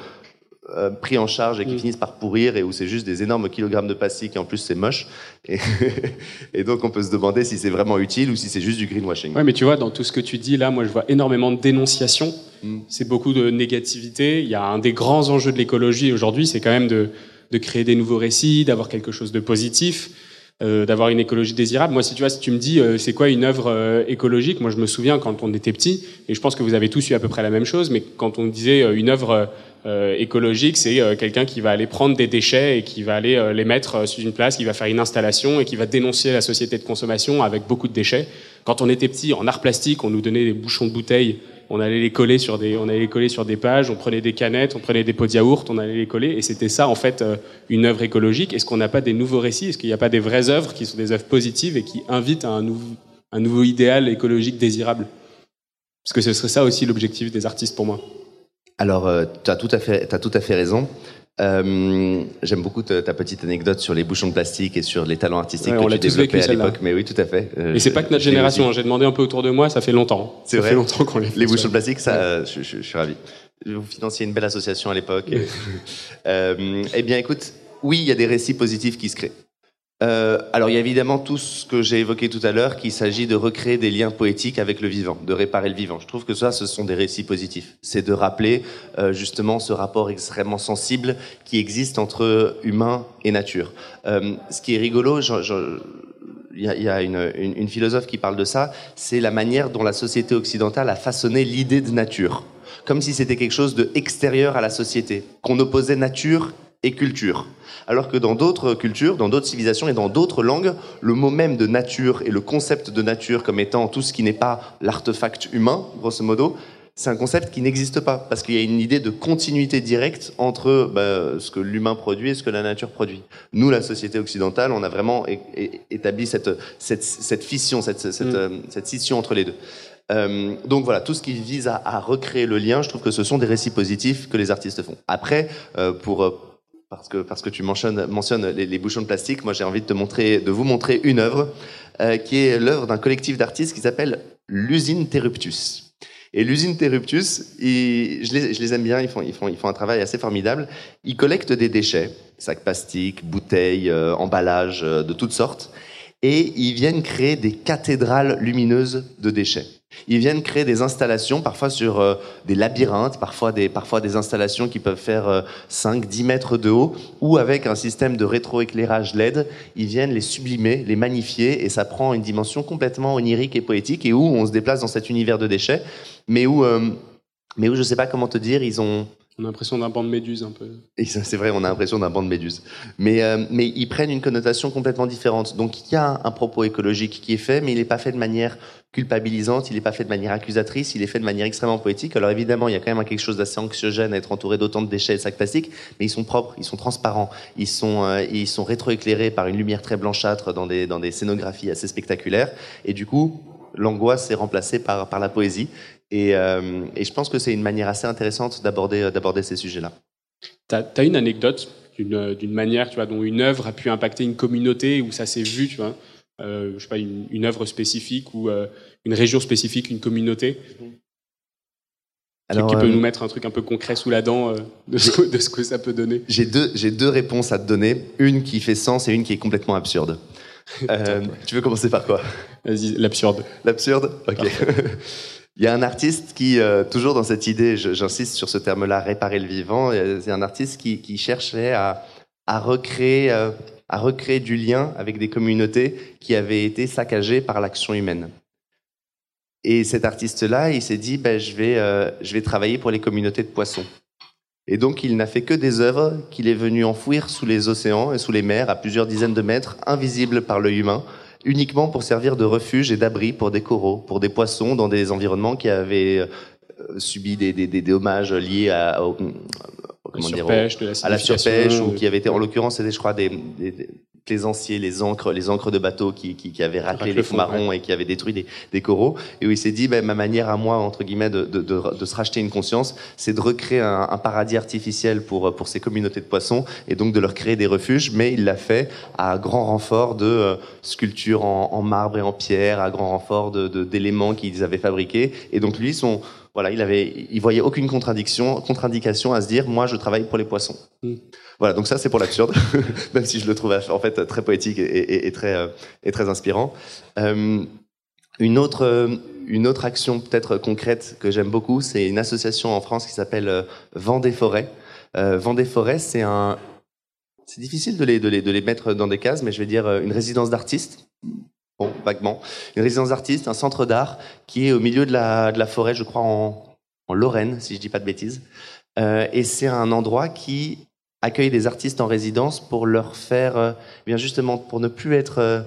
euh, pris en charge et qui mmh. finissent par pourrir et où c'est juste des énormes kilogrammes de plastique et en plus c'est moche. Et, et, donc on peut se demander si c'est vraiment utile ou si c'est juste du greenwashing. Ouais, mais tu vois, dans tout ce que tu dis là, moi je vois énormément de dénonciations. C'est beaucoup de négativité. Il y a un des grands enjeux de l'écologie aujourd'hui, c'est quand même de de créer des nouveaux récits, d'avoir quelque chose de positif, euh, d'avoir une écologie désirable. Moi, si tu vois, si tu me dis euh, c'est quoi une œuvre euh, écologique, moi je me souviens quand on était petit, et je pense que vous avez tous eu à peu près la même chose, mais quand on disait euh, une œuvre euh, écologique, c'est quelqu'un qui va aller prendre des déchets et qui va aller les mettre sur une place, qui va faire une installation et qui va dénoncer la société de consommation avec beaucoup de déchets. Quand on était petit, en art plastique, on nous donnait des bouchons de bouteilles on allait les coller sur des, on allait les coller sur des pages, on prenait des canettes, on prenait des pots de yaourt, on allait les coller, et c'était ça en fait euh, une œuvre écologique. Est-ce qu'on n'a pas des nouveaux récits? Est-ce qu'il n'y a pas des vraies œuvres qui sont des œuvres positives et qui invitent à un un nouveau idéal écologique désirable? Parce que ce serait ça aussi l'objectif des artistes pour moi. Alors, euh, tu as tout à fait, as tout à fait raison. Euh, J'aime beaucoup ta, ta, petite anecdote sur les bouchons de plastique et sur les talents artistiques ouais, que tu développais à l'époque. Mais oui, tout à fait. Euh, et c'est pas que notre génération. Hein. J'ai demandé un peu autour de moi, ça fait longtemps. C'est vrai. fait longtemps qu'on les. Les bouchons de plastique, ça, ouais. je, je, je, suis ravi. Vous financiez une belle association à l'époque. euh, eh bien, écoute, oui, il y a des récits positifs qui se créent. Euh, alors il y a évidemment tout ce que j'ai évoqué tout à l'heure, qu'il s'agit de recréer des liens poétiques avec le vivant, de réparer le vivant. Je trouve que ça, ce sont des récits positifs. C'est de rappeler euh, justement ce rapport extrêmement sensible qui existe entre humain et nature. Euh, ce qui est rigolo, il y a, une, une, philosophe qui parle de ça, c'est la manière dont la société occidentale a façonné l'idée de nature, comme si c'était quelque chose de extérieur à la société, qu'on opposait nature et culture. Alors que dans d'autres cultures, dans d'autres civilisations et dans d'autres langues, le mot même de nature et le concept de nature comme étant tout ce qui n'est pas l'artefact humain, grosso modo, c'est un concept qui n'existe pas parce qu'il y a une idée de continuité directe entre bah, ce que l'humain produit et ce que la nature produit. Nous, la société occidentale, on a vraiment établi cette, cette, cette fission, cette, cette, mm. euh, cette scission entre les deux. Euh, donc voilà, tout ce qui vise à, à, recréer le lien, je trouve que ce sont des récits positifs que les artistes font. Après, euh, pour parce que, parce que tu mentionnes, mentionnes les, bouchons de plastique, moi j'ai envie de, te montrer, de vous montrer une œuvre euh, qui est l'œuvre d'un collectif d'artistes qui s'appelle l'usine Terruptus. Et l'usine Terruptus, ils, je, les, je, les, aime bien, ils font, ils, font, ils font un travail assez formidable. Ils collectent des déchets, sacs plastiques, bouteilles, euh, emballages euh, de toutes sortes, et ils viennent créer des cathédrales lumineuses de déchets. Ils viennent créer des installations, parfois sur euh, des labyrinthes, parfois des, parfois des installations qui peuvent faire euh, 5-10 mètres de haut, ou avec un système de rétroéclairage LED, ils viennent les sublimer, les magnifier, et ça prend une dimension complètement onirique et poétique, et où on se déplace dans cet univers de déchets, mais où, euh, mais où je ne sais pas comment te dire, ils ont, on a l'impression d'un banc de méduse un peu. C'est vrai, on a l'impression d'un banc de méduse. Mais, euh, mais ils prennent une connotation complètement différente. Donc il y a un propos écologique qui est fait, mais il n'est pas fait de manière culpabilisante, il n'est pas fait de manière accusatrice, il est fait de manière extrêmement poétique. Alors évidemment, il y a quand même quelque chose d'assez anxiogène à être entouré d'autant de déchets et de sacs plastiques, mais ils sont propres, ils sont transparents, ils sont, euh, sont rétroéclairés par une lumière très blanchâtre dans des, dans des scénographies assez spectaculaires. Et du coup, l'angoisse est remplacée par, par la poésie. Et, euh, et, je pense que c'est une manière assez intéressante d'aborder d'aborder ces sujets-là. Tu as, une anecdote d'une manière tu vois, dont une œuvre a pu impacter une communauté, où ça s'est vu, tu vois, euh, je sais pas, une, une œuvre spécifique ou euh, une région spécifique, une communauté? Alors, qui peut euh, nous mettre un truc un peu concret sous la dent euh, de ce, de, ce, que ça peut donner? J'ai deux, deux réponses à te donner, une qui fait sens et une qui est complètement absurde. Euh, tu veux commencer par quoi? Vas-y, l'absurde. L'absurde? Ok. Il y a un artiste qui, euh, toujours dans cette idée, j'insiste sur ce terme-là, réparer le vivant, c'est un artiste qui, cherchait à, à recréer, euh, à recréer du lien avec des communautés qui avaient été saccagées par l'action humaine. Et cet artiste-là, il s'est dit, ben, je, vais, euh, je vais travailler pour les communautés de poissons. Et donc il n'a fait que des œuvres qu'il est venu enfouir sous les océans et sous les mers à plusieurs dizaines de mètres, invisibles par l'œil humain, uniquement pour servir de refuge et d'abri pour des coraux, pour des poissons dans des environnements qui avaient euh, subi des, des, des, dommages liés à, au, comment dire, à la surpêche ou qui avait été en l'occurrence c'était je crois des, des, plaisanciers, les encres, les encres de bateaux qui, qui, qui avaient raclé les fonds marrons et qui avaient détruit des, des coraux. Et où il s'est dit, ben, ma manière à moi, entre guillemets, de, de, de, de se racheter une conscience, c'est de recréer un, un, paradis artificiel pour, pour ces communautés de poissons et donc de leur créer des refuges. Mais il l'a fait à grand renfort de euh, sculptures en, en, marbre et en pierre, à grand renfort d'éléments qu'ils avaient fabriqués. Et donc lui, son, voilà, il avait, il voyait aucune contradiction, contre-indication à se dire, moi, je travaille pour les poissons. Mm. Voilà, donc ça, c'est pour l'absurde, même si je le trouve en fait très poétique et, et, et très, euh, et très inspirant. Euh, une autre, une autre action peut-être concrète que j'aime beaucoup, c'est une association en France qui s'appelle euh, Vendée Forêt. Euh, Vendée Forêt, c'est un, c'est difficile de les, de les, de les mettre dans des cases, mais je vais dire euh, une résidence d'artistes vaguement. Une résidence d'artistes, un centre d'art qui est au milieu de la, forêt, je crois en, Lorraine, si je dis pas de bêtises. Euh, et c'est un endroit qui accueille des artistes en résidence pour leur faire, euh, bien justement, pour ne plus être euh,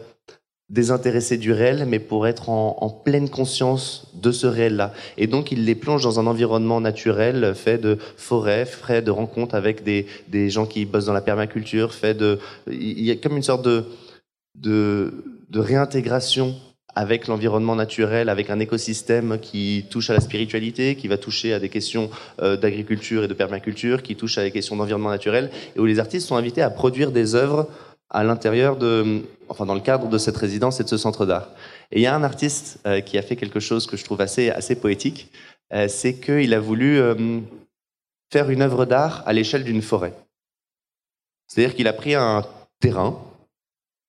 désintéressés du réel, mais pour être en, pleine conscience de ce réel-là. Et donc, il les plonge dans un environnement naturel fait de forêts, fait de rencontres avec des, des gens qui bossent dans la permaculture, fait de... Il y a comme une sorte de... de de réintégration avec l'environnement naturel, avec un écosystème qui touche à la spiritualité, qui va toucher à des questions euh, d'agriculture et de permaculture, qui touche à des questions d'environnement naturel, et où les artistes sont invités à produire des œuvres à l'intérieur de, enfin dans le cadre de cette résidence et de ce centre d'art. Et il y a un artiste euh, qui a fait quelque chose que je trouve assez assez poétique, euh, c'est qu'il a voulu faire une œuvre d'art à l'échelle d'une forêt. C'est-à-dire qu'il a pris un terrain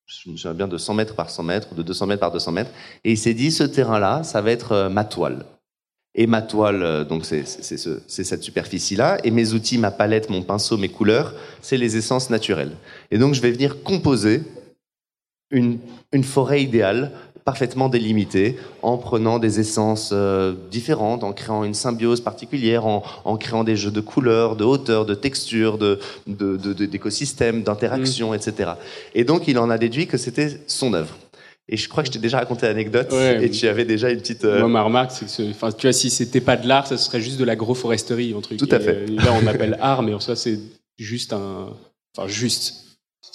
je me souviens bien de 100 mètres par 100 mètres, de 200 mètres par 200 mètres, et il s'est dit, ce terrain-là, ça va être euh, ma toile. Et ma toile, euh, donc c'est ce, cette superficie-là, et mes outils, ma palette, mon pinceau, mes couleurs, c'est les essences naturelles. Et donc je vais venir composer une forêt idéale parfaitement délimité en prenant des essences euh, différentes, en créant une symbiose particulière, en, en, créant des jeux de couleurs, de hauteur, de texture, d'écosystèmes, de, de, d'interaction, mmh. etc. Et donc il en a déduit que c'était son œuvre. Et je crois que je t'ai déjà raconté l'anecdote ouais, et tu avais déjà une petite. Euh... Moi, ma remarque, c'est que, enfin, tu vois, si c'était pas de l'art, ça serait juste de l'agroforesterie, un truc. Tout à fait. là, on appelle art, mais en soi, c'est juste un, enfin, juste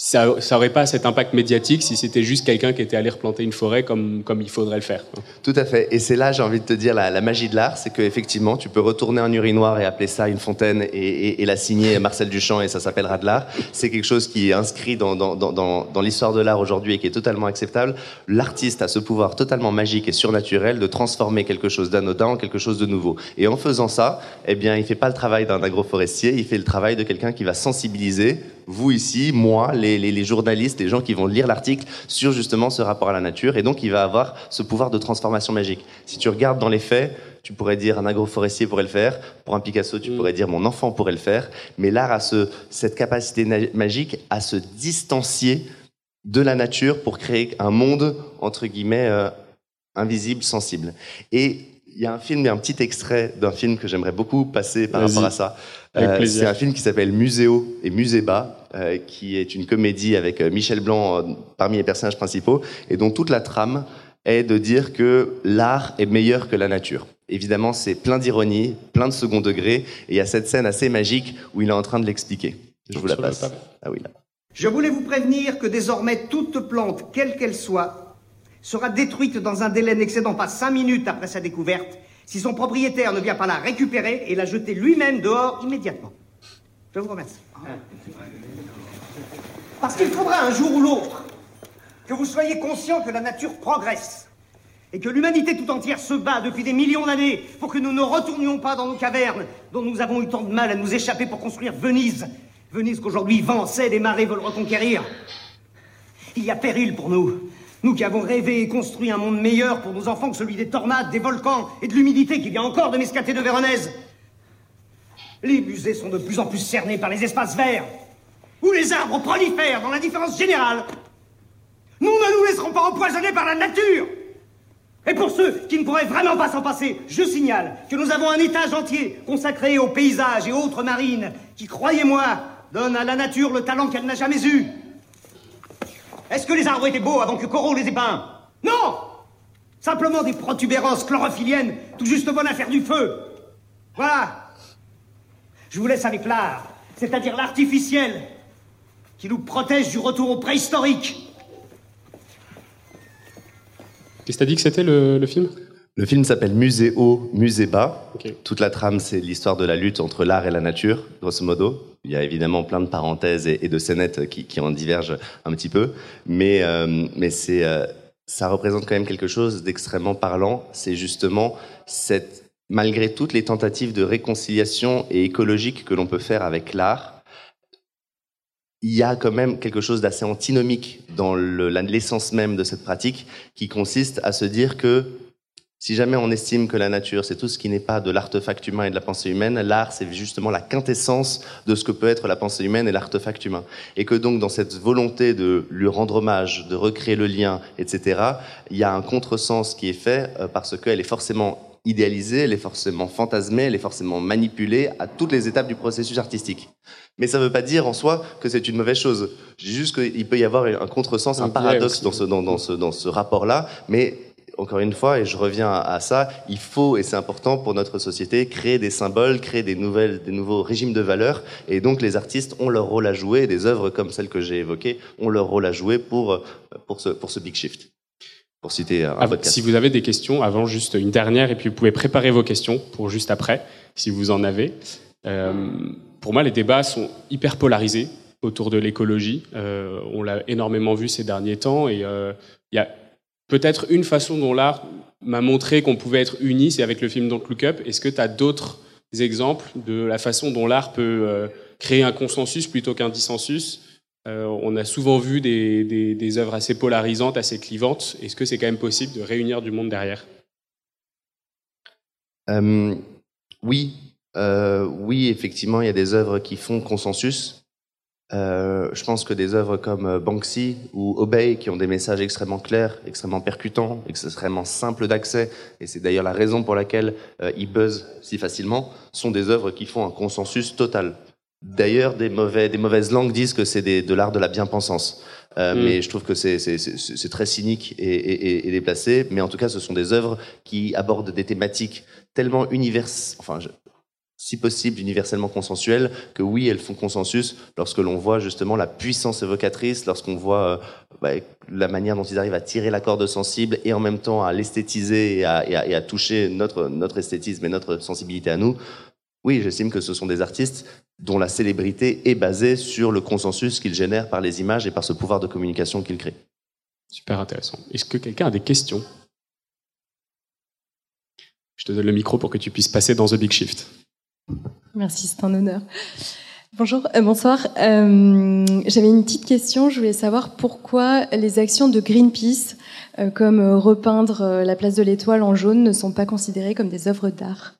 ça, ça aurait pas cet impact médiatique si c'était juste quelqu'un qui était allé replanter une forêt comme, comme il faudrait le faire. Tout à fait. Et c'est là, j'ai envie de te dire, la, magie de l'art, c'est qu'effectivement, tu peux retourner un urinoir et appeler ça une fontaine et, la signer Marcel Duchamp et ça s'appellera de l'art. C'est quelque chose qui est inscrit dans, dans, dans, dans l'histoire de l'art aujourd'hui et qui est totalement acceptable. L'artiste a ce pouvoir totalement magique et surnaturel de transformer quelque chose d'anodin en quelque chose de nouveau. Et en faisant ça, eh bien, il fait pas le travail d'un agroforestier, il fait le travail de quelqu'un qui va sensibiliser vous ici, moi, les, les, les, journalistes, les gens qui vont lire l'article sur justement ce rapport à la nature. Et donc, il va avoir ce pouvoir de transformation magique. Si tu regardes dans les faits, tu pourrais dire un agroforestier pourrait le faire. Pour un Picasso, tu mmh. pourrais dire mon enfant pourrait le faire. Mais l'art a ce, cette capacité magique à se distancier de la nature pour créer un monde, entre guillemets, euh, invisible, sensible. Et il y a un film, il y a un petit extrait d'un film que j'aimerais beaucoup passer par rapport à ça. Euh, c'est un film qui s'appelle Muséo et Muséba, euh, qui est une comédie avec euh, Michel Blanc euh, parmi les personnages principaux, et dont toute la trame est de dire que l'art est meilleur que la nature. Évidemment, c'est plein d'ironie, plein de second degré, et il y a cette scène assez magique où il est en train de l'expliquer. Je vous la passe. Ah oui, là. Je voulais vous prévenir que désormais toute plante, quelle qu'elle soit, sera détruite dans un délai n'excédant pas cinq minutes après sa découverte si son propriétaire ne vient pas la récupérer et la jeter lui-même dehors immédiatement. Je vous remercie. Parce qu'il faudra un jour ou l'autre que vous soyez conscient que la nature progresse et que l'humanité tout entière se bat depuis des millions d'années pour que nous ne retournions pas dans nos cavernes dont nous avons eu tant de mal à nous échapper pour construire Venise. Venise qu'aujourd'hui vent, cède et marées veulent reconquérir. Il y a péril pour nous. Nous qui avons rêvé et construit un monde meilleur pour nos enfants que celui des tornades, des volcans et de l'humidité qui vient encore de m'escater de Véronèse. Les musées sont de plus en plus cernés par les espaces verts, où les arbres prolifèrent dans l'indifférence générale. Nous ne nous laisserons pas empoisonner par la nature. Et pour ceux qui ne pourraient vraiment pas s'en passer, je signale que nous avons un étage entier consacré aux paysages et autres marines qui, croyez-moi, donnent à la nature le talent qu'elle n'a jamais eu. Est-ce que les arbres étaient beaux avant que Corot les ait peints Non Simplement des protubérances chlorophylliennes, tout juste bonnes à faire du feu. Voilà. Je vous laisse avec l'art, c'est-à-dire l'artificiel, qui nous protège du retour au préhistorique. Qu'est-ce que t'as dit que c'était le, le film? Le film s'appelle Musée haut, musée bas. Toute la trame, c'est l'histoire de la lutte entre l'art et la nature, grosso modo. Il y a évidemment plein de parenthèses et, et de scénettes qui, qui en divergent un petit peu, mais, euh, mais c'est, euh, ça représente quand même quelque chose d'extrêmement parlant. C'est justement cette, malgré toutes les tentatives de réconciliation et écologique que l'on peut faire avec l'art, il y a quand même quelque chose d'assez antinomique dans le- l'essence même de cette pratique, qui consiste à se dire que si jamais on estime que la nature, c'est tout ce qui n'est pas de l'artefact humain et de la pensée humaine, l'art, c'est justement la quintessence de ce que peut être la pensée humaine et l'artefact humain. Et que donc, dans cette volonté de lui rendre hommage, de recréer le lien, etc., il y a un contresens qui est fait euh, parce qu'elle est forcément idéalisée, elle est forcément fantasmée, elle est forcément manipulée à toutes les étapes du processus artistique. Mais ça ne veut pas dire en soi que c'est une mauvaise chose. Juste qu'il peut y avoir un contresens, Un paradoxe dans ce, dans, dans ce, dans ce rapport-là, mais encore une fois, et je reviens à, à ça, il faut, et c'est important pour notre société, créer des symboles, créer des, nouvelles, des nouveaux régimes de valeurs, et donc les artistes ont leur rôle à jouer, et des œuvres comme celles que j'ai évoquées ont leur rôle à jouer pour, euh, pour, ce, pour ce big shift. Pour citer un Ah, podcast. Si vous avez des questions, avant juste une dernière, et puis vous pouvez préparer vos questions pour juste après, si vous en avez. Euh, pour moi, les débats sont hyper polarisés autour de l'écologie. Euh, on l'a énormément vu ces derniers temps, et euh, il y a peut-être une façon dont l'art m'a montré qu'on pouvait être unis, c'est avec le film Don't Look Up. Est-ce que tu as d'autres exemples de la façon dont l'art peut euh, créer un consensus plutôt qu'un dissensus? Euh, on a souvent vu des, œuvres assez polarisantes, assez clivantes. Est-ce que c'est quand même possible de réunir du monde derrière? Euh, oui, oui, effectivement, il y a des œuvres qui font consensus. Euh, je pense que des œuvres comme euh, Banksy ou Obey, qui ont des messages extrêmement clairs, extrêmement percutants, extrêmement simples d'accès, et c'est d'ailleurs la raison pour laquelle euh, ils buzzent si facilement, sont des œuvres qui font un consensus total. D'ailleurs, des, mauvais, des mauvaises langues disent que c'est de l'art de la bien-pensance. Euh, Mm. Mais je trouve que c'est- très cynique et, et- déplacé. Mais en tout cas, ce sont des œuvres qui abordent des thématiques tellement univers, enfin, je- si possible, universellement consensuelles, que oui, elles font consensus lorsque l'on voit justement la puissance évocatrice, lorsqu'on voit euh, bah, la manière dont ils arrivent à tirer la corde sensible et en même temps à l'esthétiser et à, toucher notre, notre esthétisme et notre sensibilité à nous. Oui, j'estime que ce sont des artistes dont la célébrité est basée sur le consensus qu'ils génèrent par les images et par ce pouvoir de communication qu'ils créent. Super intéressant. Est-ce que quelqu'un a des questions? Je te donne le micro pour que tu puisses passer dans The Big Shift. Merci, c'est un honneur. Bonjour, euh, bonsoir. Euh, J'avais une petite question. Je voulais savoir pourquoi les actions de Greenpeace, euh, comme repeindre la place de l'Étoile en jaune, ne sont pas considérées comme des œuvres d'art?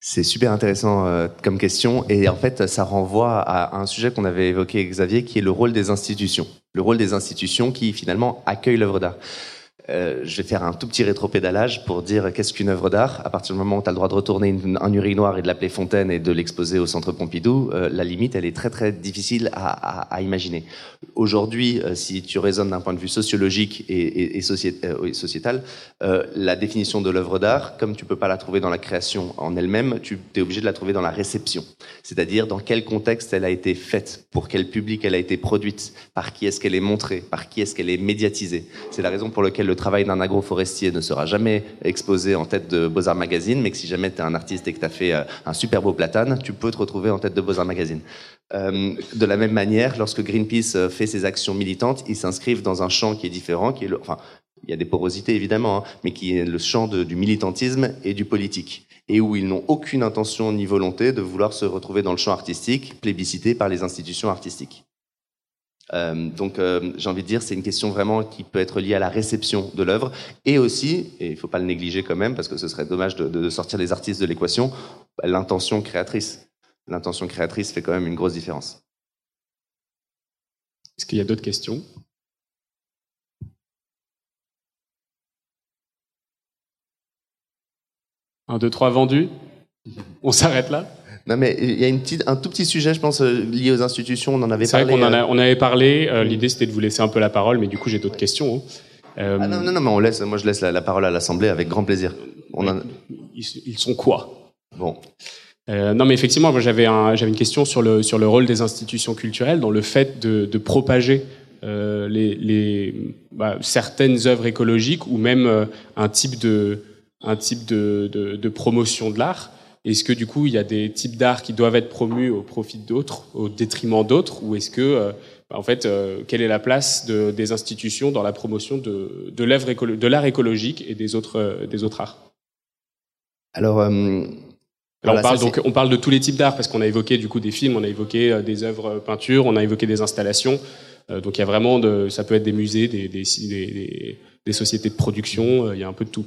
C'est super intéressant comme question et en fait ça renvoie à un sujet qu'on avait évoqué avec Xavier qui est le rôle des institutions. Le rôle des institutions qui finalement accueillent l'œuvre d'art. Euh, je vais faire un tout petit rétropédalage pour dire qu'est-ce qu'une œuvre d'art. À partir du moment où tu as le droit de retourner une- un urinoir et de l'appeler fontaine et de l'exposer au centre Pompidou, euh, la limite, elle est très très difficile à, imaginer. Aujourd'hui, euh, si tu raisonnes d'un point de vue sociologique et, sociétal, la définition de l'œuvre d'art, comme tu peux pas la trouver dans la création en elle-même, tu es obligé de la trouver dans la réception. C'est-à-dire dans quel contexte elle a été faite, pour quel public elle a été produite, par qui est-ce qu'elle est montrée, par qui est-ce qu'elle est médiatisée. C'est la raison pour laquelle le travail d'un agroforestier ne sera jamais exposé en tête de Beaux-Arts Magazine, mais que si jamais tu es un artiste et que tu as fait euh, un super beau platane, tu peux te retrouver en tête de Beaux-Arts Magazine. Euh, de la même manière, lorsque Greenpeace euh, fait ses actions militantes, ils s'inscrivent dans un champ qui est différent, qui est le, enfin, il y a des porosités évidemment, hein, mais qui est le champ du militantisme et du politique, et où ils n'ont aucune intention ni volonté de vouloir se retrouver dans le champ artistique, plébiscité par les institutions artistiques. Euh, donc euh, j'ai envie de dire, c'est une question vraiment qui peut être liée à la réception de l'œuvre et aussi, et il ne faut pas le négliger quand même parce que ce serait dommage de, de sortir les artistes de l'équation, bah, l'intention créatrice. L'intention créatrice fait quand même une grosse différence. Est-ce qu'il y a d'autres questions? Un, deux, trois vendus On s'arrête là? Non, mais il y a une petite, un tout petit sujet, je pense, euh, lié aux institutions. On en avait C'est vrai parlé. qu'on en, a- euh, on avait parlé. euh, L'idée, c'était de vous laisser un peu la parole, mais du coup, j'ai d'autres questions. hein. Euh, Ah non, non, non, mais on laisse, moi je laisse la, la parole à l'Assemblée avec grand plaisir. On en- ils, ils sont quoi? Bon. Euh, non, mais effectivement, moi, j'avais un, j'avais une question sur le sur le rôle des institutions culturelles dans le fait de, de propager les, les bah, certaines œuvres écologiques ou même un type de un type de, de, de promotion de l'art. Est-ce que du coup, il y a des types d'art qui doivent être promus au profit d'autres, au détriment d'autres, ou est-ce que euh, en fait, euh, quelle est la place de, des institutions dans la promotion de, de l'œuvre écolo- de l'art écologique et des autres euh, des autres arts? Alors, euh, voilà, on parle ça, donc on parle de tous les types d'art parce qu'on a évoqué du coup des films, on a évoqué des œuvres euh, peinture, on a évoqué des installations. Euh, donc il y a vraiment de, ça peut être des musées, des, des, des, des- des sociétés de production, euh, il y a un peu de tout.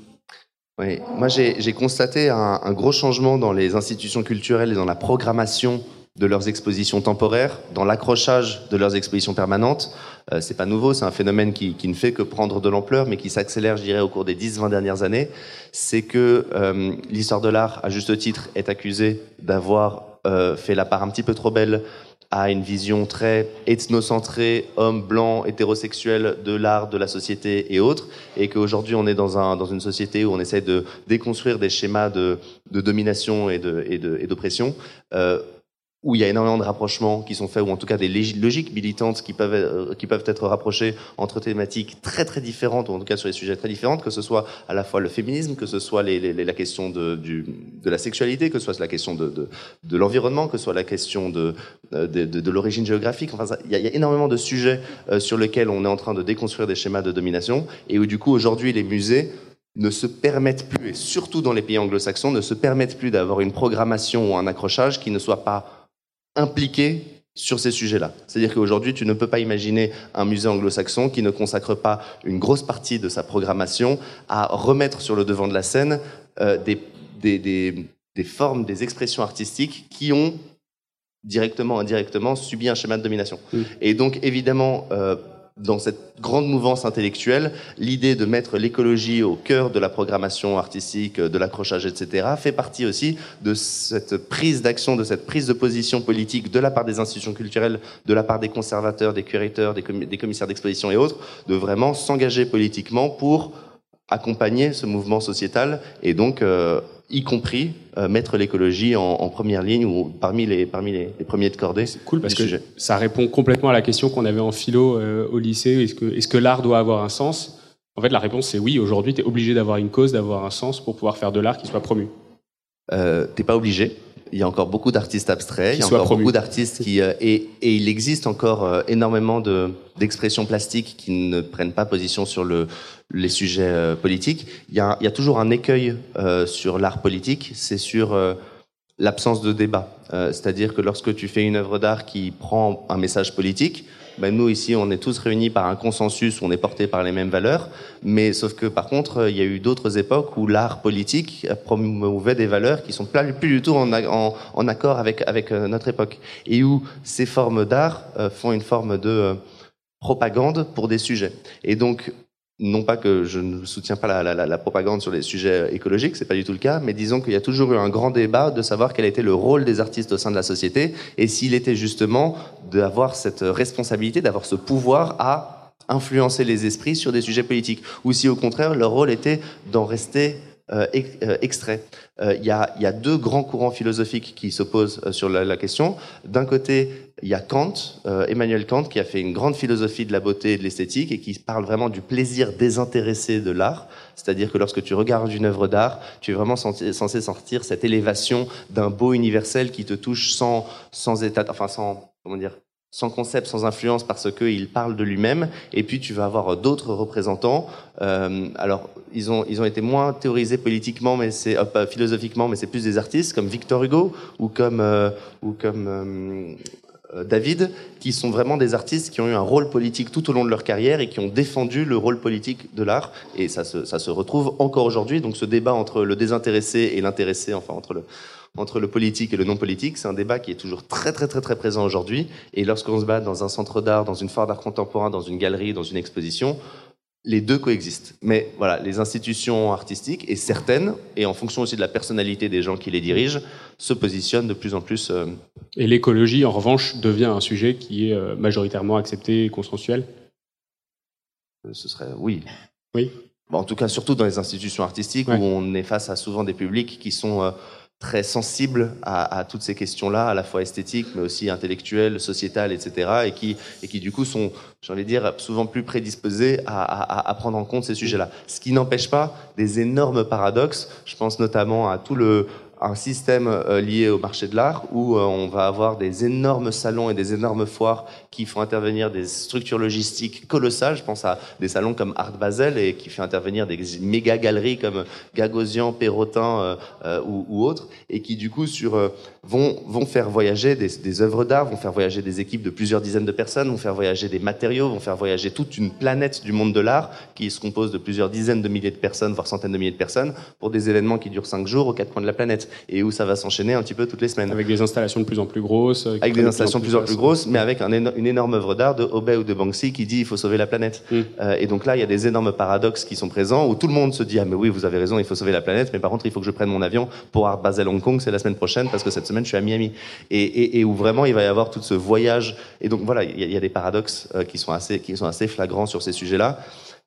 Oui, moi j'ai constaté un, un gros changement dans les institutions culturelles et dans la programmation de leurs expositions temporaires, dans l'accrochage de leurs expositions permanentes. Euh, c'est pas nouveau, c'est un phénomène qui, qui ne fait que prendre de l'ampleur, mais qui s'accélère, je dirais, au cours des 10-20 dernières années. C'est que euh, l'histoire de l'art, à juste titre, est accusée d'avoir euh, fait la part un petit peu trop belle à une vision très ethnocentrée, homme blanc, hétérosexuel de l'art, de la société et autres, et qu'aujourd'hui on est dans, un, dans une société où on essaie de déconstruire des schémas de, de domination et de- et de- et d'oppression, euh, où il y a énormément de rapprochements qui sont faits, ou en tout cas des logiques militantes qui peuvent, euh, qui peuvent être rapprochées entre thématiques très très différentes, ou en tout cas sur des sujets très différents, que ce soit à la fois le féminisme, que ce soit la question de, du, de la sexualité, que ce soit la question de, de, l'environnement, que ce soit la question de, euh, de, de- l'origine géographique. Enfin, ça- il y, a- il y a énormément de sujets euh, sur lesquels on est en train de déconstruire des schémas de domination, et où du coup aujourd'hui les musées ne se permettent plus, et surtout dans les pays anglo-saxons, ne se permettent plus d'avoir une programmation ou un accrochage qui ne soit pas impliqué sur ces sujets-là. C'est-à-dire qu'aujourd'hui, tu ne peux pas imaginer un musée anglo-saxon qui ne consacre pas une grosse partie de sa programmation à remettre sur le devant de la scène euh, des, des, des, des formes, des expressions artistiques qui ont directement ou indirectement subi un schéma de domination. Et donc, évidemment, euh, dans cette grande mouvance intellectuelle, l'idée de mettre l'écologie au cœur de la programmation artistique, de l'accrochage, etc., fait partie aussi de cette prise d'action, de cette prise de position politique de la part des institutions culturelles, de la part des conservateurs, des curateurs, des, commi- des commissaires d'exposition et autres, de vraiment s'engager politiquement pour accompagner ce mouvement sociétal et donc, euh, y compris, euh, mettre l'écologie en, en première ligne ou parmi les, parmi les, les premiers de cordée. C'est cool parce que sujet. ça répond complètement à la question qu'on avait en philo euh, au lycée. Est-ce que, est-ce que l'art doit avoir un sens? En fait, la réponse c'est oui. Aujourd'hui, tu es obligé d'avoir une cause, d'avoir un sens pour pouvoir faire de l'art qui soit promu. Euh, T'es pas obligé. Il y a encore beaucoup d'artistes abstraits, il y a encore beaucoup d'artistes qui et, et il existe encore énormément de d'expressions plastiques qui ne prennent pas position sur le les sujets euh, politiques. Il y, a, y a toujours un écueil euh, sur l'art politique, c'est sur euh, l'absence de débat. C'est-à-dire que lorsque tu fais une œuvre d'art qui prend un message politique, ben nous ici on est tous réunis par un consensus, on est porté par les mêmes valeurs, mais sauf que par contre il y a eu d'autres époques où l'art politique promouvait des valeurs qui sont plus du tout en, en, en accord avec, avec notre époque, et où ces formes d'art font une forme de propagande pour des sujets. Et donc non pas que je ne soutiens pas la, propagande sur les sujets écologiques, c'est pas du tout le cas, mais disons qu'il y a toujours eu un grand débat de savoir quel était le rôle des artistes au sein de la société et s'il était justement d'avoir cette responsabilité, d'avoir ce pouvoir à influencer les esprits sur des sujets politiques, ou si au contraire leur rôle était d'en rester euh, euh, extrait. Euh, Il y, a, y a deux grands courants philosophiques qui s'opposent euh, sur la, la question. D'un côté, il y a Kant, euh, Emmanuel Kant, qui a fait une grande philosophie de la beauté et de l'esthétique et qui parle vraiment du plaisir désintéressé de l'art. C'est-à-dire que lorsque tu regardes une œuvre d'art, tu es vraiment senti- censé sentir cette élévation d'un beau universel qui te touche sans, sans état, enfin sans, comment dire, sans concept, sans influence, parce qu'il parle de lui-même. Et puis tu vas avoir d'autres représentants. Euh, alors, ils ont, ils ont été moins théorisés politiquement, mais c'est euh, philosophiquement, mais c'est plus des artistes comme Victor Hugo ou comme euh, ou comme euh, euh, David, qui sont vraiment des artistes qui ont eu un rôle politique tout au long de leur carrière et qui ont défendu le rôle politique de l'art. Et ça se, ça se retrouve encore aujourd'hui. Donc ce débat entre le désintéressé et l'intéressé, enfin entre le, entre le politique et le non politique, c'est un débat qui est toujours très très très très présent aujourd'hui. Et lorsqu'on se bat dans un centre d'art, dans une foire d'art contemporain, dans une galerie, dans une exposition, les deux coexistent. Mais voilà, les institutions artistiques, et certaines, et en fonction aussi de la personnalité des gens qui les dirigent, se positionnent de plus en plus. Euh, et l'écologie, en revanche, devient un sujet qui est euh, majoritairement accepté et consensuel? Ce serait oui. Oui. en tout cas, surtout dans les institutions artistiques où on est face à souvent des publics qui sont euh, très sensibles à, toutes ces questions-là, à la fois esthétiques, mais aussi intellectuelles, sociétales, etc., et qui, et qui du coup sont, j'ai envie de dire, souvent plus prédisposés à, à prendre en compte ces sujets-là. Ce qui n'empêche pas des énormes paradoxes. Je pense notamment à tout le, un système euh, lié au marché de l'art où euh, on va avoir des énormes salons et des énormes foires qui font intervenir des structures logistiques colossales. Je pense à des salons comme Art Basel et qui fait intervenir des méga galeries comme Gagosian, Perrotin euh, ou, ou, autres et qui du coup sur vont vont faire voyager des, des œuvres d'art, vont faire voyager des équipes de plusieurs dizaines de personnes, vont faire voyager des matériaux, vont faire voyager toute une planète du monde de l'art qui se compose de plusieurs dizaines de milliers de personnes, voire centaines de milliers de personnes pour des événements qui durent cinq jours aux quatre coins de la planète et où ça va s'enchaîner un petit peu toutes les semaines. Avec des installations de plus en plus grosses. Avec des installations de plus en plus, grosses, mais avec une énorme œuvre d'art de Obey ou de Banksy qui dit il faut sauver la planète. Mm. Euh, et donc là, il y a des énormes paradoxes qui sont présents où tout le monde se dit ah mais oui vous avez raison il faut sauver la planète, mais par contre il faut que je prenne mon avion pour Art Basel Hong Kong c'est la semaine prochaine parce que cette semaine je suis à Miami. Et, et, et où vraiment il va y avoir tout ce voyage. Et donc voilà il y, y, a des paradoxes euh, qui sont assez qui sont assez flagrants sur ces sujets-là.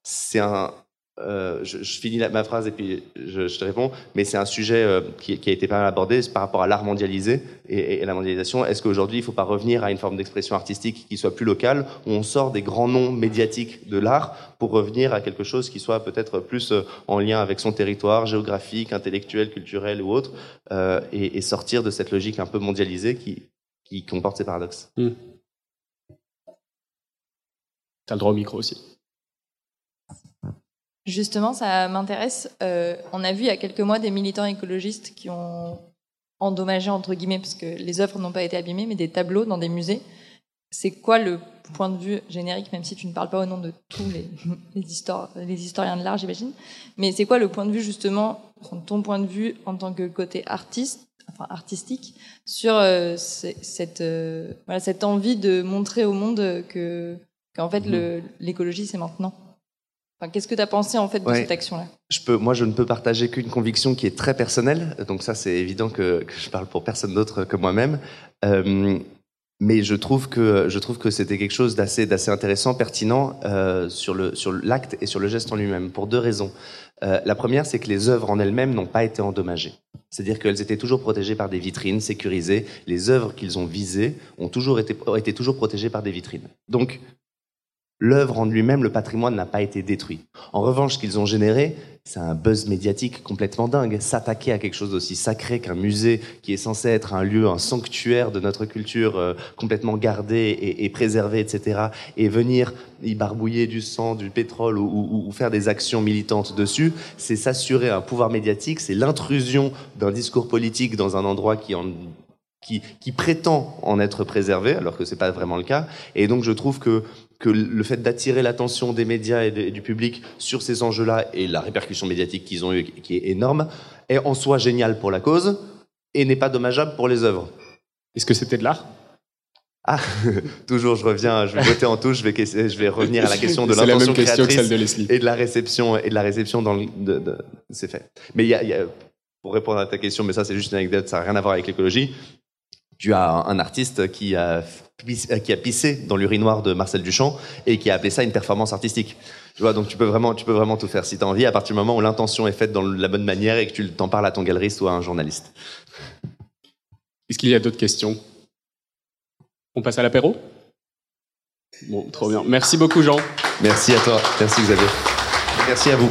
C'est un euh, je, finis ma phrase et puis je, te réponds, mais c'est un sujet euh, qui, a été pas mal abordé par rapport à l'art mondialisé et, la mondialisation. Est-ce qu'aujourd'hui, il ne faut pas revenir à une forme d'expression artistique qui soit plus locale, où on sort des grands noms médiatiques de l'art pour revenir à quelque chose qui soit peut-être plus euh, en lien avec son territoire géographique, intellectuel, culturel ou autre, et, sortir de cette logique un peu mondialisée qui, comporte ces paradoxes? Hmm. Tu as le droit au micro aussi. Justement, ça m'intéresse. Euh, on a vu il y a quelques mois des militants écologistes qui ont endommagé, entre guillemets, parce que les œuvres n'ont pas été abîmées, mais des tableaux dans des musées. C'est quoi le point de vue générique, même si tu ne parles pas au nom de tous les, les historiens de l'art, j'imagine, mais c'est quoi le point de vue, justement, ton point de vue en tant que côté artiste, enfin artistique, sur euh, cette, euh, voilà, cette envie de montrer au monde que qu'en fait mmh. l'écologie c'est maintenant? Qu'est-ce que tu as pensé en fait de cette action-là? Je peux, Moi, je ne peux partager qu'une conviction qui est très personnelle. Donc ça, c'est évident que, je parle pour personne d'autre que moi-même. Euh, mais je trouve que je trouve que c'était quelque chose d'assez d'assez intéressant, pertinent euh, sur le sur l'acte et sur le geste en lui-même pour deux raisons. Euh, la première, c'est que les œuvres en elles-mêmes n'ont pas été endommagées. C'est-à-dire qu'elles étaient toujours protégées par des vitrines sécurisées. Les œuvres qu'ils ont visées ont toujours été, ont été toujours protégées par des vitrines. Donc, l'œuvre en lui-même, le patrimoine n'a pas été détruit. En revanche, ce qu'ils ont généré, c'est un buzz médiatique complètement dingue. S'attaquer à quelque chose d'aussi sacré qu'un musée qui est censé être un lieu, un sanctuaire de notre culture euh, complètement gardé et, préservé, etc. Et venir y barbouiller du sang, du pétrole ou, faire des actions militantes dessus, c'est s'assurer un pouvoir médiatique, c'est l'intrusion d'un discours politique dans un endroit qui en qui, qui, prétend en être préservé, alors que c'est pas vraiment le cas. Et donc je trouve que que le fait d'attirer l'attention des médias et, du public sur ces enjeux-là et la répercussion médiatique qu'ils ont eu, qui est énorme, est en soi génial pour la cause et n'est pas dommageable pour les œuvres. Est-ce que c'était de l'art? Ah, toujours, je reviens, je vais voter en touche, je vais, je vais revenir à la question de l'intention créatrice de et de la réception et de la réception dans le, c'est fait. Mais il y, a, pour répondre à ta question, mais ça c'est juste une anecdote, ça n'a rien à voir avec l'écologie. Tu as un artiste qui a euh, qui a pissé dans l'urinoir de Marcel Duchamp et qui a appelé ça une performance artistique. Tu vois, donc tu peux vraiment, tu peux vraiment tout faire si tu as envie, à partir du moment où l'intention est faite dans la bonne manière et que tu t'en parles à ton galeriste ou à un journaliste. Est-ce qu'il y a d'autres questions? On passe à l'apéro? Bon, trop bien. Merci beaucoup, Jean. Merci à toi. Merci, Xavier. Merci à vous.